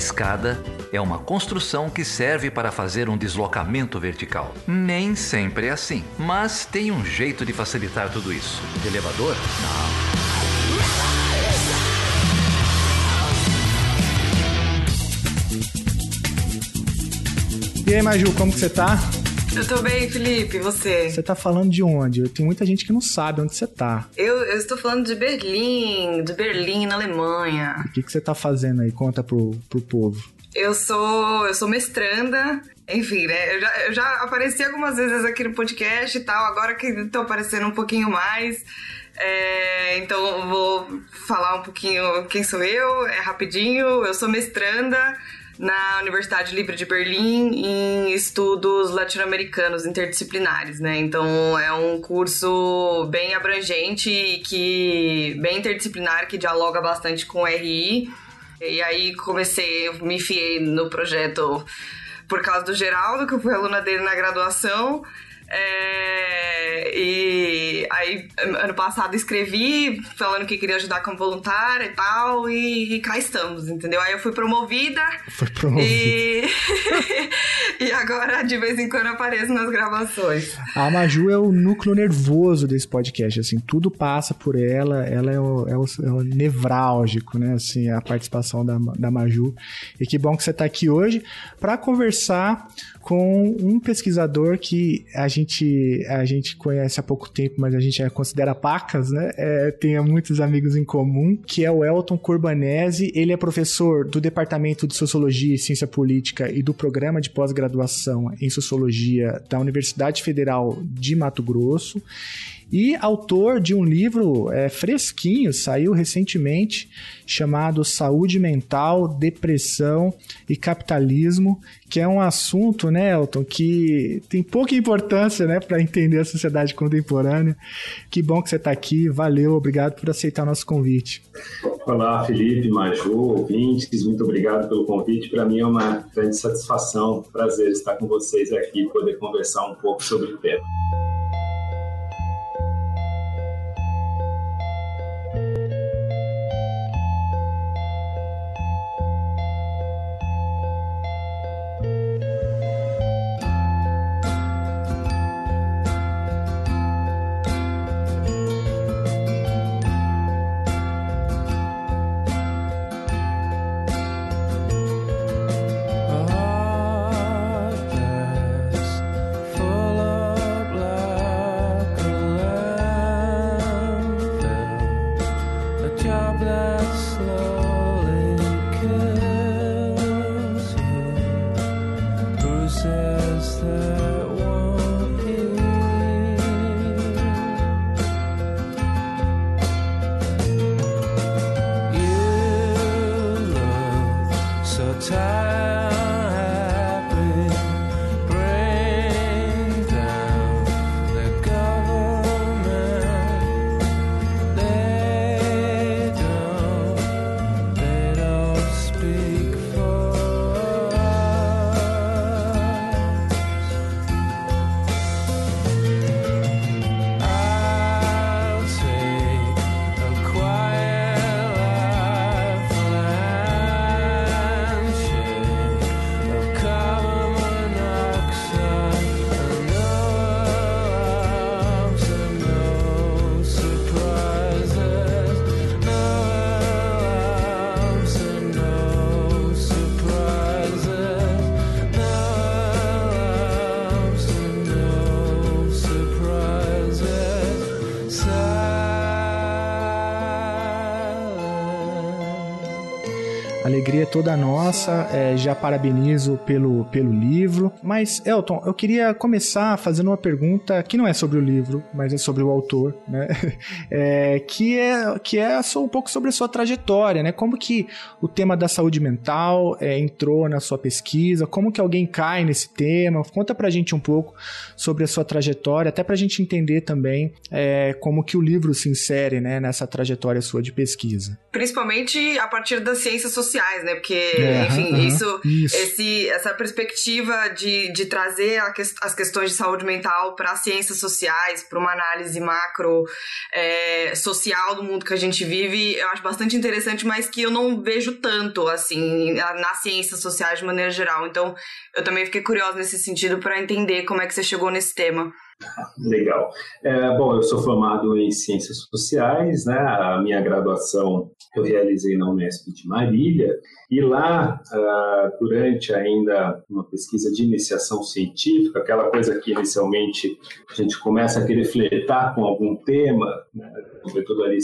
escada é uma construção que serve para fazer um deslocamento vertical. Nem sempre é assim, mas tem um jeito de facilitar tudo isso. De elevador? Não. E aí, Maju, como que você tá? Eu tô bem, Felipe, e você? Você tá falando de onde? Tem muita gente que não sabe onde você tá. Eu, eu estou falando de Berlim, de Berlim, na Alemanha. O que, que você tá fazendo aí? Conta pro, pro povo. Eu sou, eu sou mestranda, enfim, né? Eu já, eu já apareci algumas vezes aqui no podcast e tal, agora que tô aparecendo um pouquinho mais. É, então vou falar um pouquinho quem sou eu, é rapidinho. Eu sou mestranda na Universidade Livre de Berlim em estudos latino-americanos interdisciplinares, né? Então é um curso bem abrangente que bem interdisciplinar que dialoga bastante com o RI. E aí comecei, me enfiei no projeto por causa do Geraldo, que eu fui aluna dele na graduação. É, e aí, ano passado, escrevi falando que queria ajudar como voluntária e tal, e, e cá estamos, entendeu? Aí eu fui promovida. Foi promovida. E, e agora, de vez em quando, apareço nas gravações. A Maju é o núcleo nervoso desse podcast, assim, tudo passa por ela, ela é o, é o, é o nevrálgico, né, assim, a participação da, da Maju. E que bom que você está aqui hoje para conversar com um pesquisador que a gente, a gente conhece há pouco tempo, mas a gente considera pacas, né? É, tem muitos amigos em comum, que é o Elton Corbanese. Ele é professor do Departamento de Sociologia e Ciência Política e do Programa de Pós-Graduação em Sociologia da Universidade Federal de Mato Grosso e autor de um livro é, fresquinho, saiu recentemente, chamado Saúde Mental, Depressão e Capitalismo, que é um assunto, né, Elton, que tem pouca importância, né, para entender a sociedade contemporânea. Que bom que você está aqui, valeu, obrigado por aceitar nosso convite. Olá, Felipe, Maju, ouvintes, muito obrigado pelo convite. Para mim é uma grande satisfação, prazer estar com vocês aqui, poder conversar um pouco sobre o tema. Alegria é toda nossa. É, já parabenizo pelo, pelo livro. Mas, Elton, eu queria começar fazendo uma pergunta que não é sobre o livro, mas é sobre o autor, né? É, que é, que é só um pouco sobre a sua trajetória, né? Como que o tema da saúde mental é, entrou na sua pesquisa? Como que alguém cai nesse tema? Conta pra gente um pouco sobre a sua trajetória, até pra gente entender também é, como que o livro se insere né, nessa trajetória sua de pesquisa. Principalmente a partir das ciências sociais sociais, né? Porque, uhum, enfim, isso, isso, Esse, essa perspectiva de, de trazer que, as questões de saúde mental para as ciências sociais, para uma análise macro é, social do mundo que a gente vive, eu acho bastante interessante, mas que eu não vejo tanto, assim, nas ciências sociais de maneira geral. Então, eu também fiquei curiosa nesse sentido para entender como é que você chegou nesse tema. Legal. É, bom, eu sou formado em Ciências Sociais, né? A minha graduação eu realizei na Unesp de Marília, e lá, uh, durante ainda uma pesquisa de iniciação científica, aquela coisa que inicialmente a gente começa a querer flertar com algum tema, né? sobretudo ali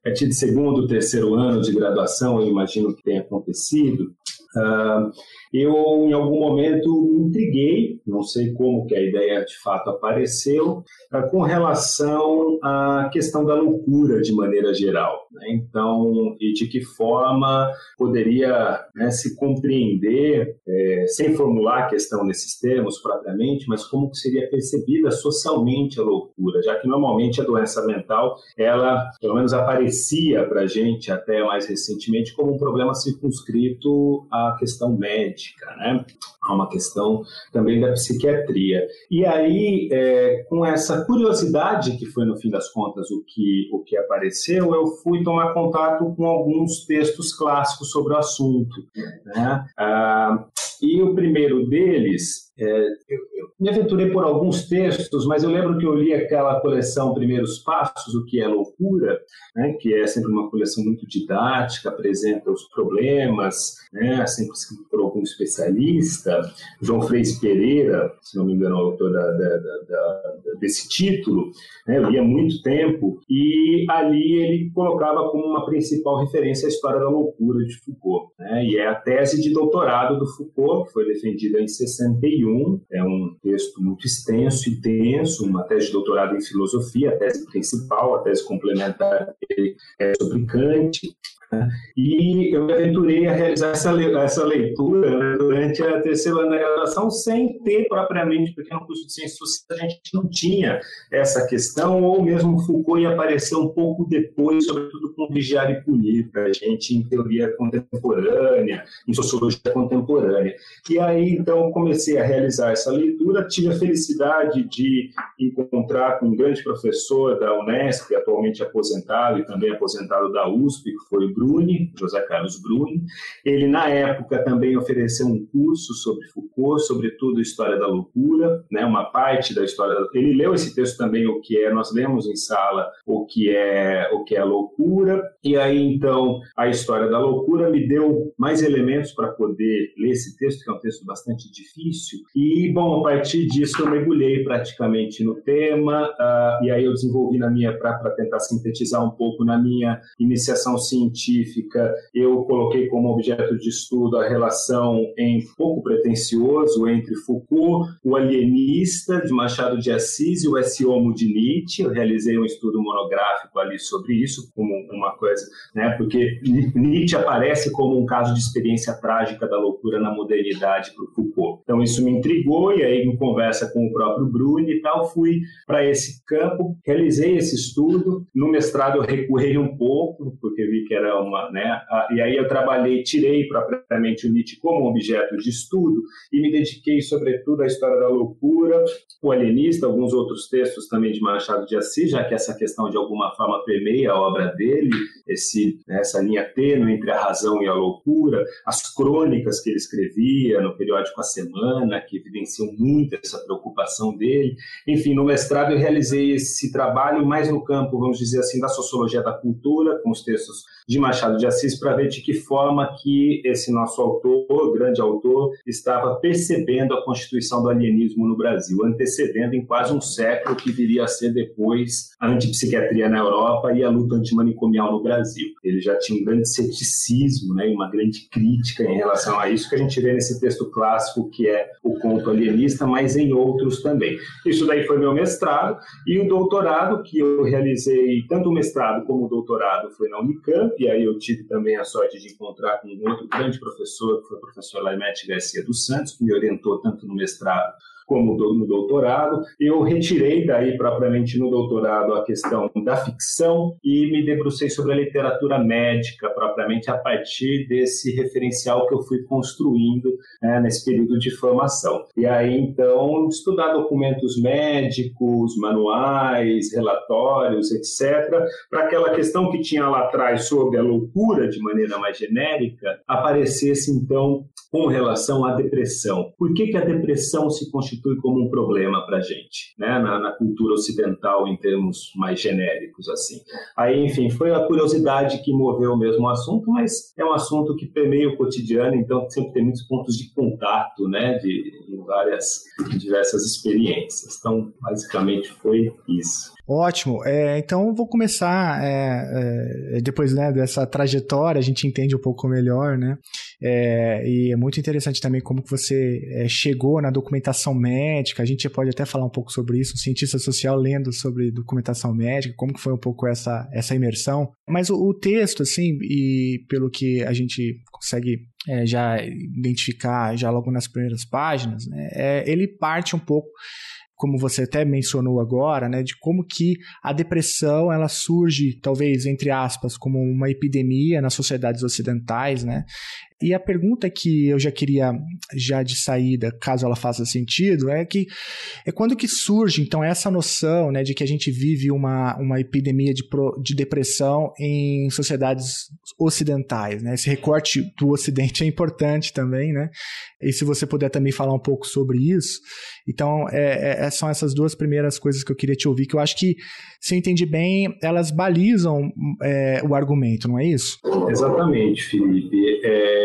a partir de segundo, terceiro ano de graduação, eu imagino que tenha acontecido, uh, eu em algum momento me intriguei, não sei como que a ideia de fato apareceu, ah, com relação à questão da loucura de maneira geral. Né? Então, e de que forma poderia né, se compreender, é, sem formular a questão nesses termos propriamente, mas como que seria percebida socialmente a loucura, já que normalmente a doença mental, ela pelo menos aparecia para a gente até mais recentemente como um problema circunscrito à questão médica médica, né? Há uma questão também da psiquiatria. E aí, é, com essa curiosidade que foi no fim das contas o que o que apareceu, eu fui tomar contato com alguns textos clássicos sobre o assunto, né? Ah, e o primeiro deles, é, eu, eu, me aventurei por alguns textos, mas eu lembro que eu li aquela coleção Primeiros Passos, O que é Loucura, né, que é sempre uma coleção muito didática, apresenta os problemas, né, sempre escrito por algum especialista. João Freire Pereira, se não me engano, é o autor da, da, da, desse título, né, eu li há muito tempo, e ali ele colocava como uma principal referência a história da loucura de Foucault. Né, e é a tese de doutorado do Foucault que foi defendida em 61. É um texto muito extenso e denso, uma tese de doutorado em filosofia, a tese principal, a tese complementar é sobre Kant. E eu me aventurei a realizar essa, essa leitura né, durante a terceira ano graduação sem ter propriamente, porque no curso de Ciências Sociais a gente não tinha essa questão, ou mesmo Foucault ia aparecer um pouco depois, sobretudo com Vigiar e Punir, para a gente em teoria contemporânea, em sociologia contemporânea. E aí, então, comecei a realizar essa leitura, tive a felicidade de encontrar com um grande professor da Unesp, atualmente aposentado e também aposentado da USP, que foi o Bruni, José Carlos Bruni. Ele, na época, também ofereceu um curso sobre Foucault, sobretudo História da Loucura, né, uma parte da história. Ele leu esse texto também, o que é, nós lemos em sala o que é o que é loucura, e aí, então, a História da Loucura me deu mais elementos para poder ler esse texto, que é um texto bastante difícil, e, bom, a partir disso eu mergulhei praticamente no tema, uh, e aí eu desenvolvi na minha, para tentar sintetizar um pouco na minha iniciação científica, eu coloquei como objeto de estudo a relação em pouco pretensioso entre Foucault, o alienista de Machado de Assis e o Esse Homo de Nietzsche. Eu realizei um estudo monográfico ali sobre isso, como uma coisa, né? Porque Nietzsche aparece como um caso de experiência trágica da loucura na modernidade para o Foucault. Então isso me intrigou e aí em conversa com o próprio Bruni e tal, fui para esse campo, realizei esse estudo. No mestrado eu recuei um pouco, porque vi que era uma, né? E aí eu trabalhei, tirei propriamente o Nietzsche como objeto de estudo e me dediquei sobretudo à história da loucura, o alienista, alguns outros textos também de Machado de Assis, já que essa questão de alguma forma permeia a obra dele, esse, né, essa linha tênue entre a razão e a loucura, as crônicas que ele escrevia no periódico A Semana, que evidenciam muito essa preocupação dele. Enfim, no mestrado eu realizei esse trabalho mais no campo, vamos dizer assim, da sociologia da cultura, com os textos de Machado de Assis para ver de que forma que esse nosso autor, grande autor, estava percebendo a constituição do alienismo no Brasil, antecedendo em quase um século que viria a ser depois a antipsiquiatria na Europa e a luta antimanicomial no Brasil. Ele já tinha um grande ceticismo né, e uma grande crítica em relação a isso que a gente vê nesse texto clássico que é o conto alienista, mas em outros também. Isso daí foi meu mestrado e o doutorado que eu realizei, tanto o mestrado como o doutorado foi na Unicamp, e aí eu tive também a sorte de encontrar com um outro grande professor, que foi o professor Laimete Garcia dos Santos, que me orientou tanto no mestrado como no doutorado. Eu retirei daí propriamente no doutorado a questão da ficção e me debrucei sobre a literatura médica propriamente a partir desse referencial que eu fui construindo né, nesse período de formação. E aí então estudar documentos médicos, manuais, relatórios, etc, para aquela questão que tinha lá atrás sobre a loucura de maneira mais genérica aparecesse então com relação à depressão. Por que, que a depressão se constitui como um problema para a gente, né? Na, na, cultura ocidental, em termos mais genéricos, assim. Aí, enfim, foi a curiosidade que moveu mesmo o assunto, mas é um assunto que permeia o cotidiano, então sempre tem muitos pontos de contato, né? De, em várias, diversas experiências. Então, basicamente foi isso. Ótimo. É, então vou começar é, é, depois né, dessa trajetória, a gente entende um pouco melhor, né? É, e é muito interessante também como que você é, chegou na documentação médica. A gente pode até falar um pouco sobre isso, um cientista social lendo sobre documentação médica, como que foi um pouco essa, essa imersão. Mas o, o texto, assim, e pelo que a gente consegue é, já identificar já logo nas primeiras páginas, né, ele parte um pouco como você até mencionou agora, né, de como que a depressão ela surge, talvez entre aspas, como uma epidemia nas sociedades ocidentais, né? E a pergunta que eu já queria, já de saída, caso ela faça sentido, é que é quando que surge, então, essa noção né, de que a gente vive uma, uma epidemia de, pro, de depressão em sociedades ocidentais, né? Esse recorte do ocidente é importante também, né? E se você puder também falar um pouco sobre isso. Então, é, é, são essas duas primeiras coisas que eu queria te ouvir, que eu acho que, se eu entendi bem, elas balizam é, o argumento, não é isso? Exatamente, Felipe. É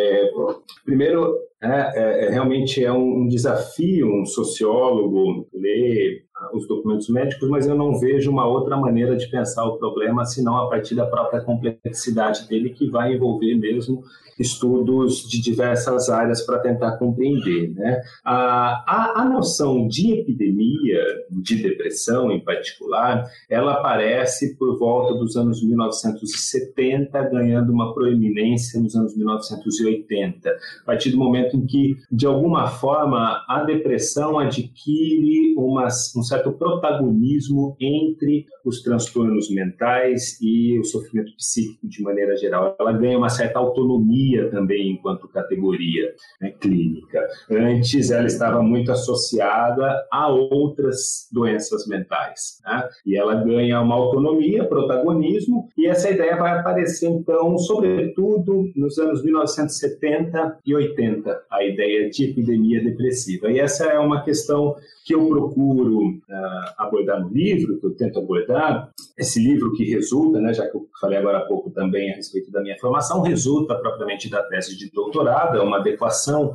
primeiro, é, é, é, realmente é um desafio um sociólogo ler os documentos médicos, mas eu não vejo uma outra maneira de pensar o problema senão a partir da própria complexidade dele, que vai envolver mesmo estudos de diversas áreas para tentar compreender. Né? A, a, a, noção de epidemia, de depressão em particular, ela aparece por volta dos anos 1970, ganhando uma proeminência nos anos 1980, a partir do momento em que, de alguma forma, a depressão adquire uma, um certo protagonismo entre os transtornos mentais e o sofrimento psíquico de maneira geral. Ela ganha uma certa autonomia também enquanto categoria né, clínica. Antes ela estava muito associada a outras doenças mentais. Né? E ela ganha uma autonomia, protagonismo, e essa ideia vai aparecer então, sobretudo nos anos 1970 e 80, a ideia de epidemia depressiva. E essa é uma questão que eu procuro uh, abordar no livro, que eu tento abordar, esse livro que resulta, né, já que eu falei agora há pouco também a respeito da minha formação, resulta propriamente da tese de doutorado, é uma adequação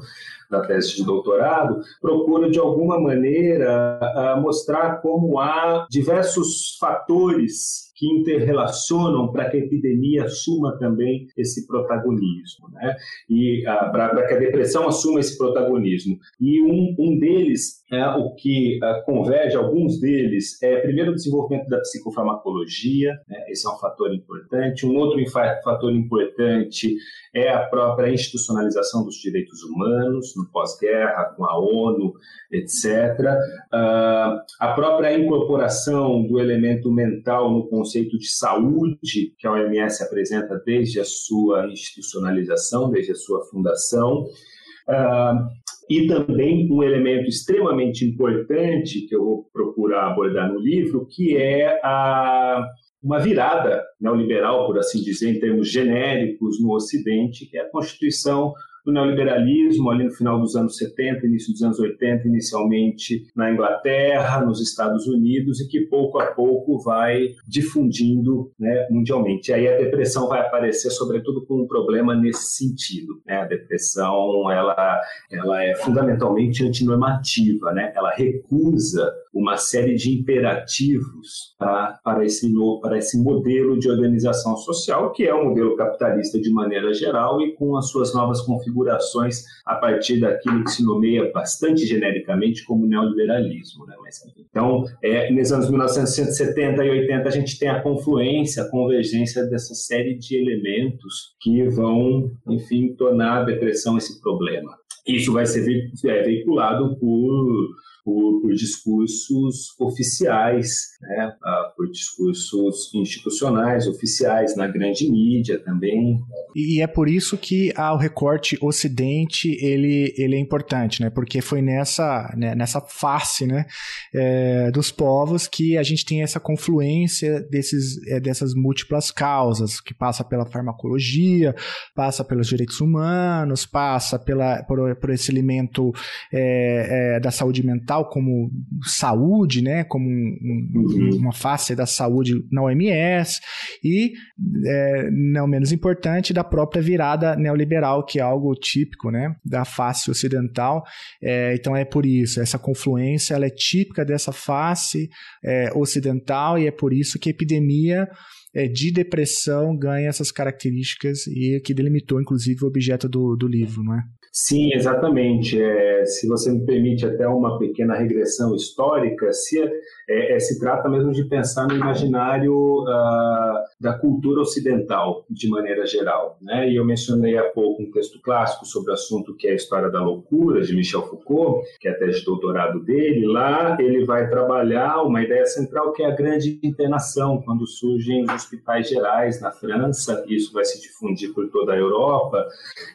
da tese de doutorado, procura de alguma maneira mostrar como há diversos fatores que interrelacionam para que a epidemia assuma também esse protagonismo, né? E para que a depressão assuma esse protagonismo. E um, um deles, é, o que converge, alguns deles, é primeiro o desenvolvimento da psicofarmacologia, né? esse é um fator importante. Um outro fator importante é a própria institucionalização dos direitos humanos no pós-guerra, com a ONU, etc. Uh, a própria incorporação do elemento mental no conceito de saúde, que a OMS apresenta desde a sua institucionalização, desde a sua fundação. Uh, e também um elemento extremamente importante que eu vou procurar abordar no livro, que é a, uma virada neoliberal, por assim dizer, em termos genéricos no Ocidente, que é a Constituição do neoliberalismo ali no final dos anos 70, início dos anos 80, inicialmente na Inglaterra, nos Estados Unidos, e que pouco a pouco vai difundindo né, mundialmente. E aí a depressão vai aparecer, sobretudo, com um problema nesse sentido. Né? A depressão ela, ela é fundamentalmente antinormativa, né? ela recusa uma série de imperativos tá, para, esse, para esse modelo de organização social, que é o modelo capitalista de maneira geral e com as suas novas configurações a partir daquilo que se nomeia bastante genericamente como neoliberalismo. Né? Mas, então, é, nos anos 1970 e 80, a gente tem a confluência, a convergência dessa série de elementos que vão, enfim, tornar a depressão esse problema. Isso vai ser é, veiculado por por, por discursos oficiais, né? Ah, por discursos institucionais, oficiais, na grande mídia também. E é por isso que ah, o recorte Ocidente ele, ele é importante, né? porque foi nessa, né, nessa face né, é, dos povos que a gente tem essa confluência desses, é, dessas múltiplas causas, que passa pela farmacologia, passa pelos direitos humanos, passa pela, por, por esse elemento é, é da saúde mental como saúde, né, como um, um, uma face da saúde na OMS, e, é, não menos importante, da própria virada neoliberal, que é algo típico né, da face ocidental. É, então é por isso, essa confluência ela é típica dessa face é, ocidental e é por isso que a epidemia é, de depressão ganha essas características e que delimitou, inclusive, o objeto do, do livro, não é? Sim, exatamente. É, se você me permite até uma pequena regressão histórica, se, é, é, se trata mesmo de pensar no imaginário uh, da cultura ocidental, de maneira geral. Né? E eu mencionei há pouco um texto clássico sobre o assunto que é a História da Loucura, de Michel Foucault, que é a tese de doutorado dele. Lá ele vai trabalhar uma ideia central que é a grande internação, quando surgem os hospitais gerais na França, isso vai se difundir por toda a Europa,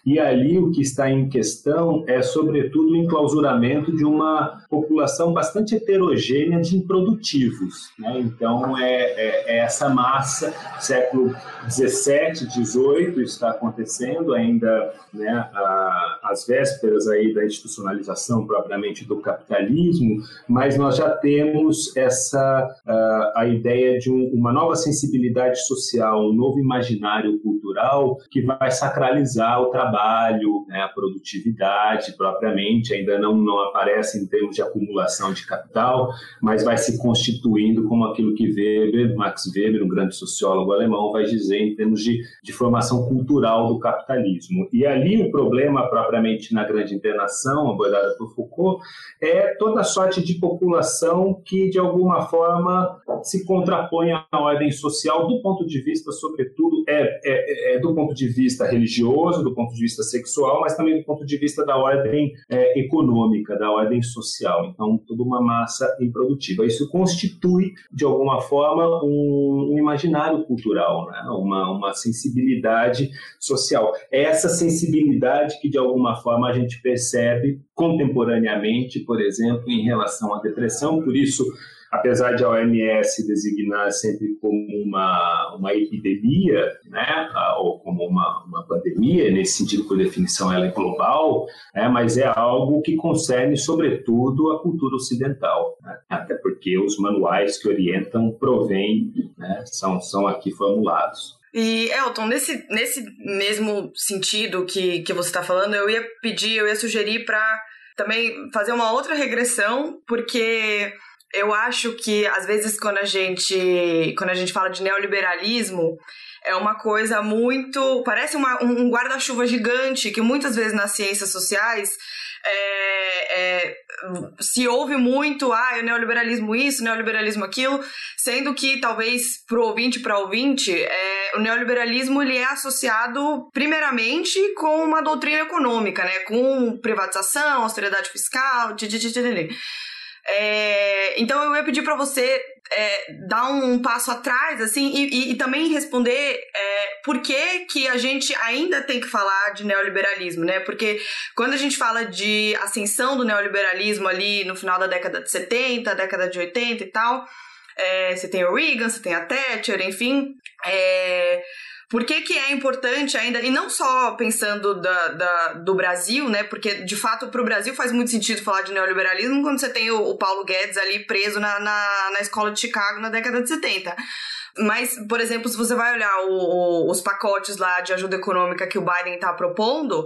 e ali o que está em questão é, sobretudo, o enclausuramento de uma população bastante heterogênea de improdutivos. Né? Então, é, é, é, essa massa, século 17, 18, está acontecendo ainda né, a, às vésperas aí da institucionalização propriamente do capitalismo, mas nós já temos essa a, a ideia de um, uma nova sensibilidade social, um novo imaginário cultural que vai sacralizar o trabalho, né, a produtividade propriamente, ainda não, não aparece em termos de acumulação de capital, mas vai se constituindo como aquilo que Weber, Max Weber, um grande sociólogo alemão, vai dizer em termos de, de formação cultural do capitalismo. E ali o problema propriamente na grande internação, abordada por Foucault, é toda sorte de população que de alguma forma se contrapõe à ordem social do ponto de vista, sobretudo, é, é, é do ponto de vista religioso, do ponto de vista sexual, mas também ponto de vista da ordem é, econômica, da ordem social. Então, toda uma massa improdutiva. Isso constitui, de alguma forma, um, um imaginário cultural, né? uma, uma sensibilidade social. Essa sensibilidade que, de alguma forma, a gente percebe contemporaneamente, por exemplo, em relação à depressão, por isso apesar de a OMS designar sempre como uma, uma epidemia, né, ou como uma, uma pandemia, nesse sentido, por definição, ela é global, né, mas é algo que concerne, sobretudo, a cultura ocidental, né, até porque os manuais que orientam provêm, né, são, são aqui formulados. E, Elton, nesse, nesse mesmo sentido que, que você está falando, eu ia pedir, eu ia sugerir para também fazer uma outra regressão, porque eu acho que às vezes quando a gente quando a gente fala de neoliberalismo é uma coisa muito parece uma, um guarda-chuva gigante que muitas vezes nas ciências sociais é, é, se ouve muito, ah, o neoliberalismo isso, o neoliberalismo aquilo, sendo que talvez pro ouvinte para ouvinte, é, o neoliberalismo ele é associado primeiramente com uma doutrina econômica, né, com privatização, austeridade fiscal, tch, é, então eu ia pedir para você é, dar um passo atrás, assim, e, e, e também responder é, por que, que a gente ainda tem que falar de neoliberalismo, né? Porque quando a gente fala de ascensão do neoliberalismo ali no final da década de 70, década de 80 e tal, é, você tem o Reagan, você tem a Thatcher, enfim. É, por que, que é importante ainda, e não só pensando da, da do Brasil, né? Porque de fato para o Brasil faz muito sentido falar de neoliberalismo quando você tem o, o Paulo Guedes ali preso na, na, na escola de Chicago na década de 70. Mas, por exemplo, se você vai olhar o, o, os pacotes lá de ajuda econômica que o Biden está propondo,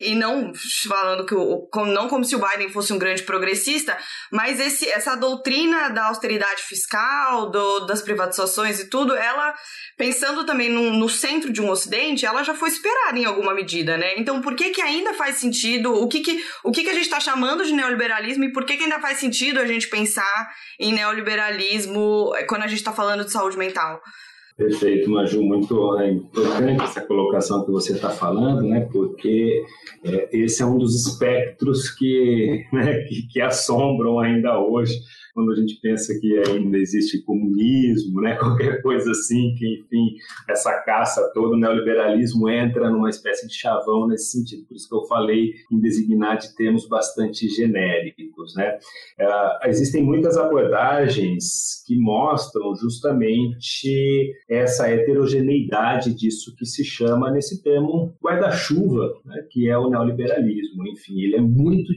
e não falando que o, não como se o Biden fosse um grande progressista, mas esse, essa doutrina da austeridade fiscal, do, das privatizações e tudo, ela, pensando também no, no centro de um ocidente, ela já foi esperada em alguma medida, né? Então, por que que ainda faz sentido, o que que, o que, que a gente está chamando de neoliberalismo e por que que ainda faz sentido a gente pensar em neoliberalismo quando a gente está falando de saúde mental? Perfeito, Maju, muito é, importante essa colocação que você está falando, né? Porque é, esse é um dos espectros que, né, que, que assombram ainda hoje quando a gente pensa que ainda existe comunismo, né, qualquer coisa assim, que enfim, essa caça toda, o neoliberalismo entra numa espécie de chavão nesse sentido. Por isso que eu falei em designar de termos bastante genéricos. Né? Uh, existem muitas abordagens que mostram justamente essa heterogeneidade disso que se chama nesse termo guarda-chuva, né, que é o neoliberalismo. Enfim, ele é muito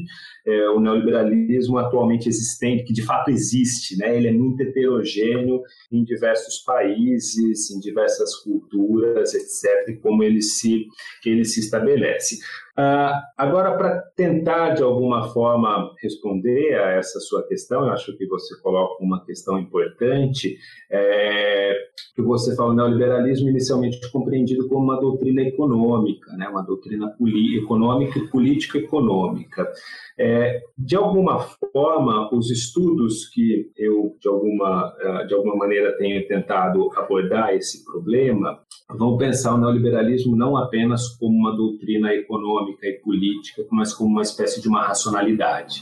é, o neoliberalismo atualmente existente, que de fato existe, né? ele é muito heterogêneo em diversos países, em diversas culturas, etc., como ele se, ele se estabelece. Uh, agora, para tentar de alguma forma responder a essa sua questão, eu acho que você coloca uma questão importante, é, que você fala, o neoliberalismo inicialmente compreendido como uma doutrina econômica, né, uma doutrina econômica e política econômica. É, de alguma forma, os estudos que eu, de alguma, ah, de alguma maneira, tenho tentado abordar esse problema, vão pensar o neoliberalismo não apenas como uma doutrina econômica e política, mas como uma espécie de uma racionalidade.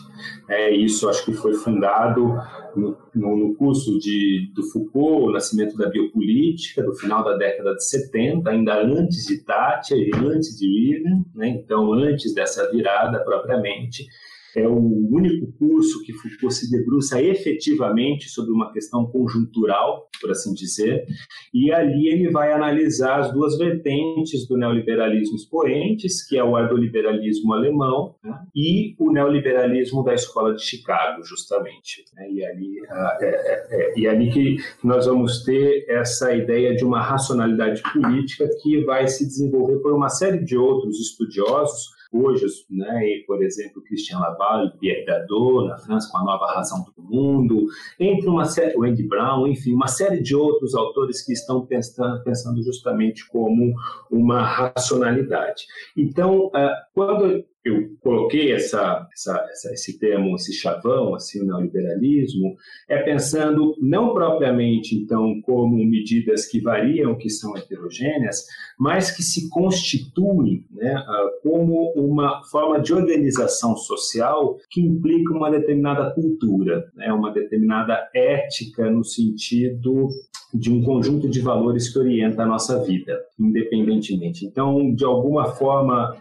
É, isso acho que foi fundado no, no, curso de, do Foucault, o nascimento da biopolítica, do final da década de 70, ainda antes de Thatcher e antes de Reagan, né? então antes dessa virada propriamente, é o único curso que Foucault se debruça efetivamente sobre uma questão conjuntural, por assim dizer, e ali ele vai analisar as duas vertentes do neoliberalismo expoentes, que é o ordoliberalismo alemão né, e o neoliberalismo da Escola de Chicago, justamente. Né, e, ali, é, é, é, e ali que nós vamos ter essa ideia de uma racionalidade política que vai se desenvolver por uma série de outros estudiosos, hoje, né, por exemplo, Christian Laval, Pierre Dadot, na França, com a nova razão do mundo, entre uma série, o Andy Brown, enfim, uma série de outros autores que estão pensando, justamente como uma racionalidade. Então, uh, quando eu coloquei essa, essa, essa, esse termo, esse chavão, assim, o neoliberalismo, é pensando não propriamente, então, como medidas que variam, que são heterogêneas, mas que se constituem né, ah, como uma forma de organização social que implica uma determinada cultura, né, uma determinada ética no sentido de um conjunto de valores que orienta a nossa vida, independentemente. Então, de alguma forma,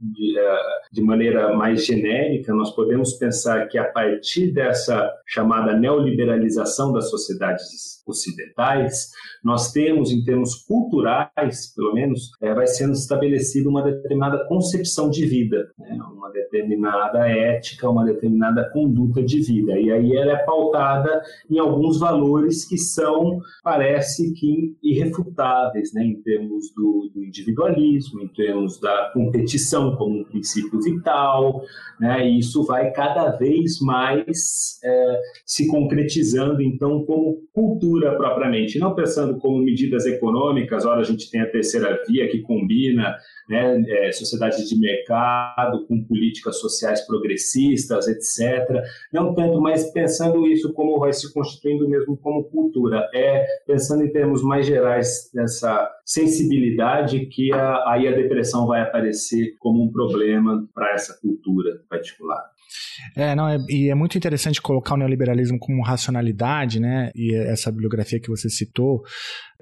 de, eh, de maneira mais genérica, nós podemos pensar que a partir dessa chamada neoliberalização das sociedades ocidentais, nós temos, em termos culturais, pelo menos, é, vai sendo estabelecida uma determinada concepção de vida, né? uma determinada ética, uma determinada conduta de vida. E aí ela é pautada em alguns valores que são, parece que, irrefutáveis, né? em termos do, do individualismo, em termos da competição como um princípio vital, né? e isso vai cada vez mais é, se concretizando, então, como cultura propriamente, não pensando como medidas econômicas, ora a gente tem a terceira via que combina né, é, sociedade de mercado com políticas sociais progressistas, etc. Não tanto, mas pensando isso como vai se constituindo mesmo como cultura, é pensando em termos mais gerais dessa sensibilidade que a, aí a depressão vai aparecer como um problema para essa cultura particular. É, não, é, e é muito interessante colocar o neoliberalismo como racionalidade, né? E essa bibliografia que você citou.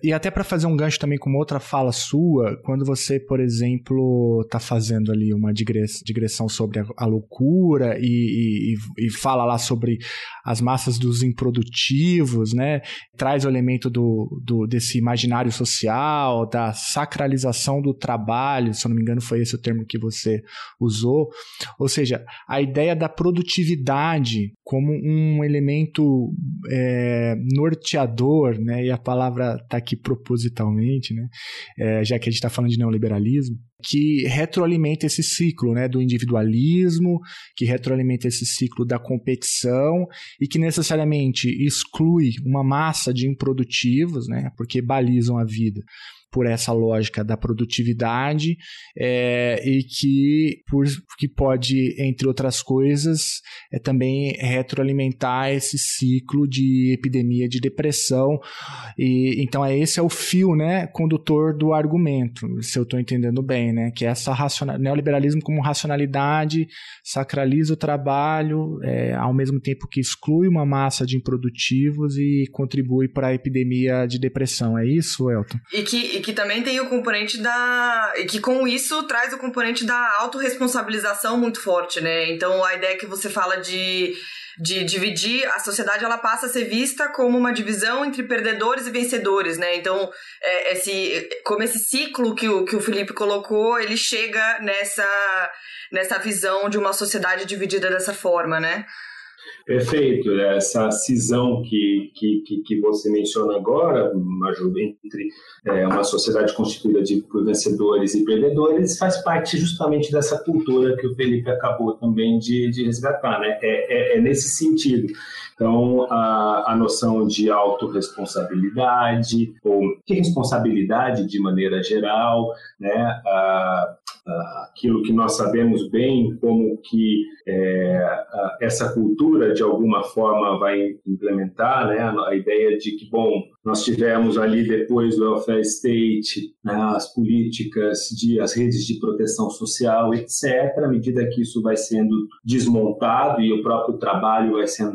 E até para fazer um gancho também com outra fala sua, quando você, por exemplo, está fazendo ali uma digressão sobre a, a loucura e, e, e, fala lá sobre as massas dos improdutivos, né? Traz o elemento do, do, desse imaginário social, da sacralização do trabalho, se eu não me engano foi esse o termo que você usou. Ou seja, a ideia da produtividade como um elemento é, norteador, né? E a palavra está aqui propositalmente, né? É, já que a gente está falando de neoliberalismo, que retroalimenta esse ciclo né, do individualismo, que retroalimenta esse ciclo da competição e que necessariamente exclui uma massa de improdutivos, né, porque balizam a vida por essa lógica da produtividade é, e que, por, que pode, entre outras coisas, é, também retroalimentar esse ciclo de epidemia de depressão. E, então, é, esse é o fio né, condutor do argumento, se eu estou entendendo bem, né, que é essa racional, neoliberalismo como racionalidade sacraliza o trabalho, é, ao mesmo tempo que exclui uma massa de improdutivos e contribui para a epidemia de depressão. É isso, Elton? E que, e que também tem o componente da. E que com isso traz o componente da autorresponsabilização muito forte, né? Então a ideia que você fala de de dividir a sociedade ela passa a ser vista como uma divisão entre perdedores e vencedores né então é, esse como esse ciclo que o, que o Felipe colocou ele chega nessa nessa visão de uma sociedade dividida dessa forma né Perfeito. Essa cisão que, que, que, você menciona agora, Maju, entre é, uma sociedade constituída de vencedores e perdedores, faz parte justamente dessa cultura que o Felipe acabou também de, de resgatar. Né? É, é, é nesse sentido. Então, a, a noção de autorresponsabilidade, ou responsabilidade de maneira geral, né? A, aquilo que nós sabemos bem, como que é, essa cultura de alguma forma vai implementar, né? A ideia de que, bom, nós tivemos ali depois do welfare state, né, as políticas de as redes de proteção social, etc. À medida que isso vai sendo desmontado e o próprio trabalho vai sendo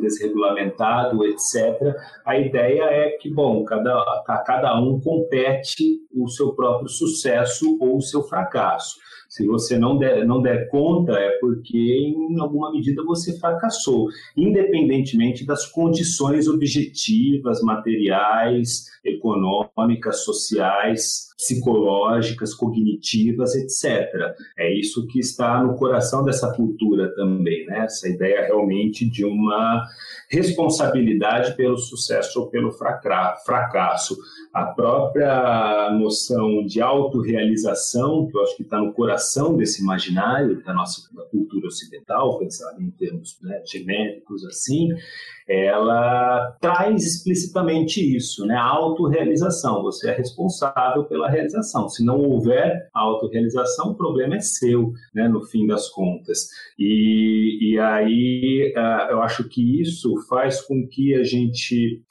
desregulamentado, etc. A ideia é que, bom, cada, cada um compete o seu próprio sucesso ou o seu fracasso. Se você não der, não der conta, é porque em alguma medida você fracassou, independentemente das condições objetivas, materiais, econômicas, sociais, psicológicas, cognitivas, etc. É isso que está no coração dessa cultura também, né? Essa ideia realmente de uma responsabilidade pelo sucesso ou pelo fracasso. A própria noção de autorrealização, que eu acho que está no coração desse imaginário da nossa cultura ocidental, pensado em termos né, genéricos assim, ela traz explicitamente isso, né? A autorrealização. Você é responsável pela realização. Se não houver autorrealização, o problema é seu, né? No fim das contas. E, e aí uh, eu acho que isso faz com que a gente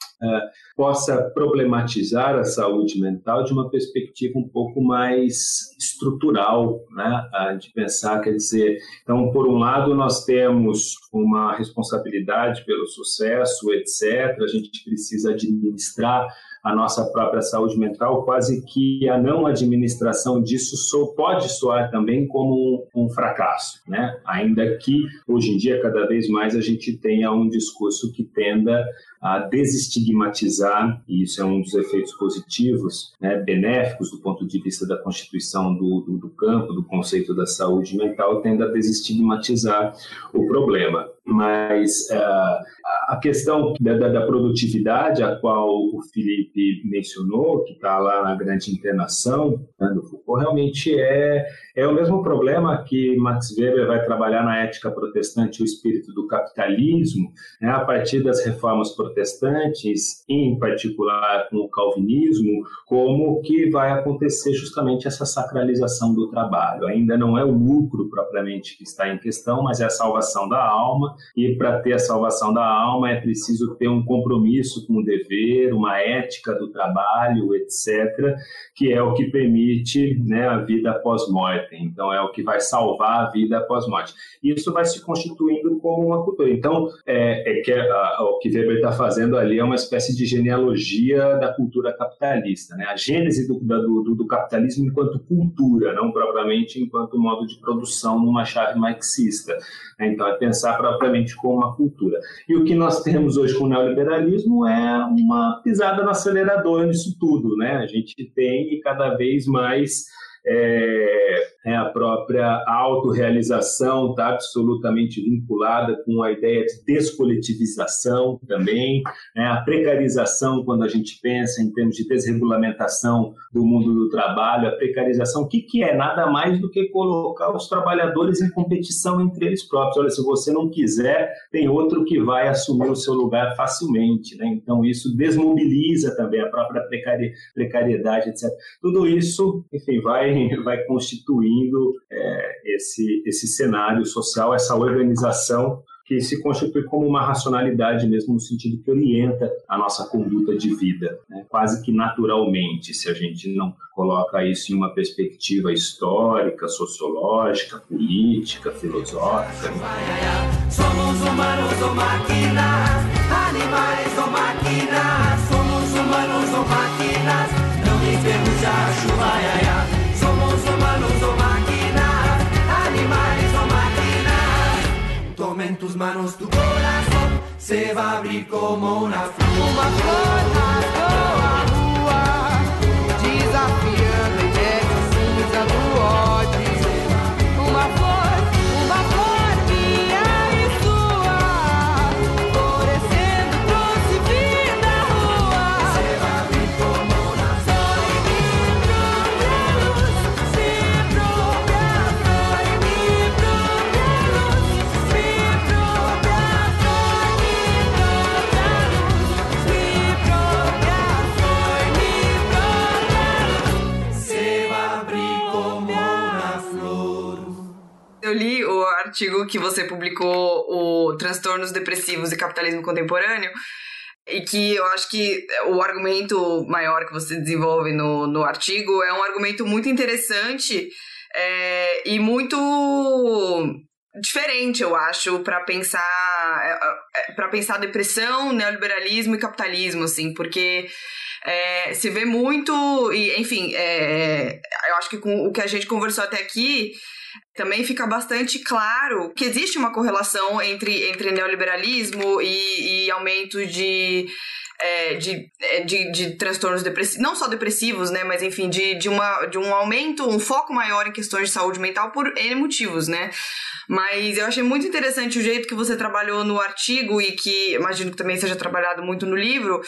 possa problematizar a saúde mental de uma perspectiva um pouco mais estrutural, né? De pensar, quer dizer, então, por um lado, nós temos uma responsabilidade pelo sucesso, etc. A gente precisa administrar a nossa própria saúde mental, quase que a não administração disso pode soar também como um, um, fracasso, né? Ainda que hoje em dia cada vez mais a gente tenha um discurso que tenda a desestigmatizar, e isso é um dos efeitos positivos, né, benéficos do ponto de vista da constituição do, do, do campo, do conceito da saúde mental, tende a desestigmatizar o problema. Mas uh, a questão da, da, produtividade, a qual o Felipe mencionou, que está lá na grande internação né, do Foucault, realmente é, é o mesmo problema que Max Weber vai trabalhar na ética protestante, o espírito do capitalismo, né, a partir das reformas protestantes, em particular com o calvinismo, como que vai acontecer justamente essa sacralização do trabalho. Ainda não é o lucro propriamente que está em questão, mas é a salvação da alma, e para ter a salvação da alma é preciso ter um compromisso com o dever, uma ética do trabalho, etc., que é o que permite né, a vida após-morte. Então, é o que vai salvar a vida após-morte. E isso vai se constituindo como uma cultura. Então, é, é que a, o que Weber está fazendo ali é uma espécie de genealogia da cultura capitalista, né? a gênese do, do, do capitalismo enquanto cultura, não propriamente enquanto modo de produção numa chave marxista. Né? Então, é pensar propriamente como uma cultura. E o que nós temos hoje com o neoliberalismo é uma pisada no acelerador nisso tudo. Né? A gente tem cada vez mais é, né, a própria autorrealização está absolutamente vinculada com a ideia de descoletivização também, né, a precarização, quando a gente pensa em termos de desregulamentação do mundo do trabalho, a precarização, o que, que é? Nada mais do que colocar os trabalhadores em competição entre eles próprios. Olha, se você não quiser, tem outro que vai assumir o seu lugar facilmente. Né? Então, isso desmobiliza também a própria precariedade, etc. Tudo isso, enfim, vai, vai constituindo é, esse, esse cenário social, essa organização que se constitui como uma racionalidade mesmo no sentido que orienta a nossa conduta de vida, né? quase que naturalmente, se a gente não coloca isso em uma perspectiva histórica, sociológica, política, filosófica. Somos humanos ou máquinas, animais ou máquinas, somos humanos ou máquinas, não vivemos já chuva, en tus manos tu corazón, se va a abrir como una pluma. Desafia, liberta, cinza do ódio. Artigo que você publicou, o Transtornos Depressivos e Capitalismo Contemporâneo, e que eu acho que o argumento maior que você desenvolve no, no artigo é um argumento muito interessante é, e muito diferente, eu acho, para pensar é, é, para pensar depressão, neoliberalismo e capitalismo, assim, porque é, se vê muito e, enfim, é, eu acho que com o que a gente conversou até aqui também fica bastante claro que existe uma correlação entre, entre neoliberalismo e, e aumento de, é, de, é, de, de, transtornos depressivos, não só depressivos, né, mas enfim, de, de, uma, de um aumento, um foco maior em questões de saúde mental por N motivos, né. Mas eu achei muito interessante o jeito que você trabalhou no artigo e que imagino que também seja trabalhado muito no livro,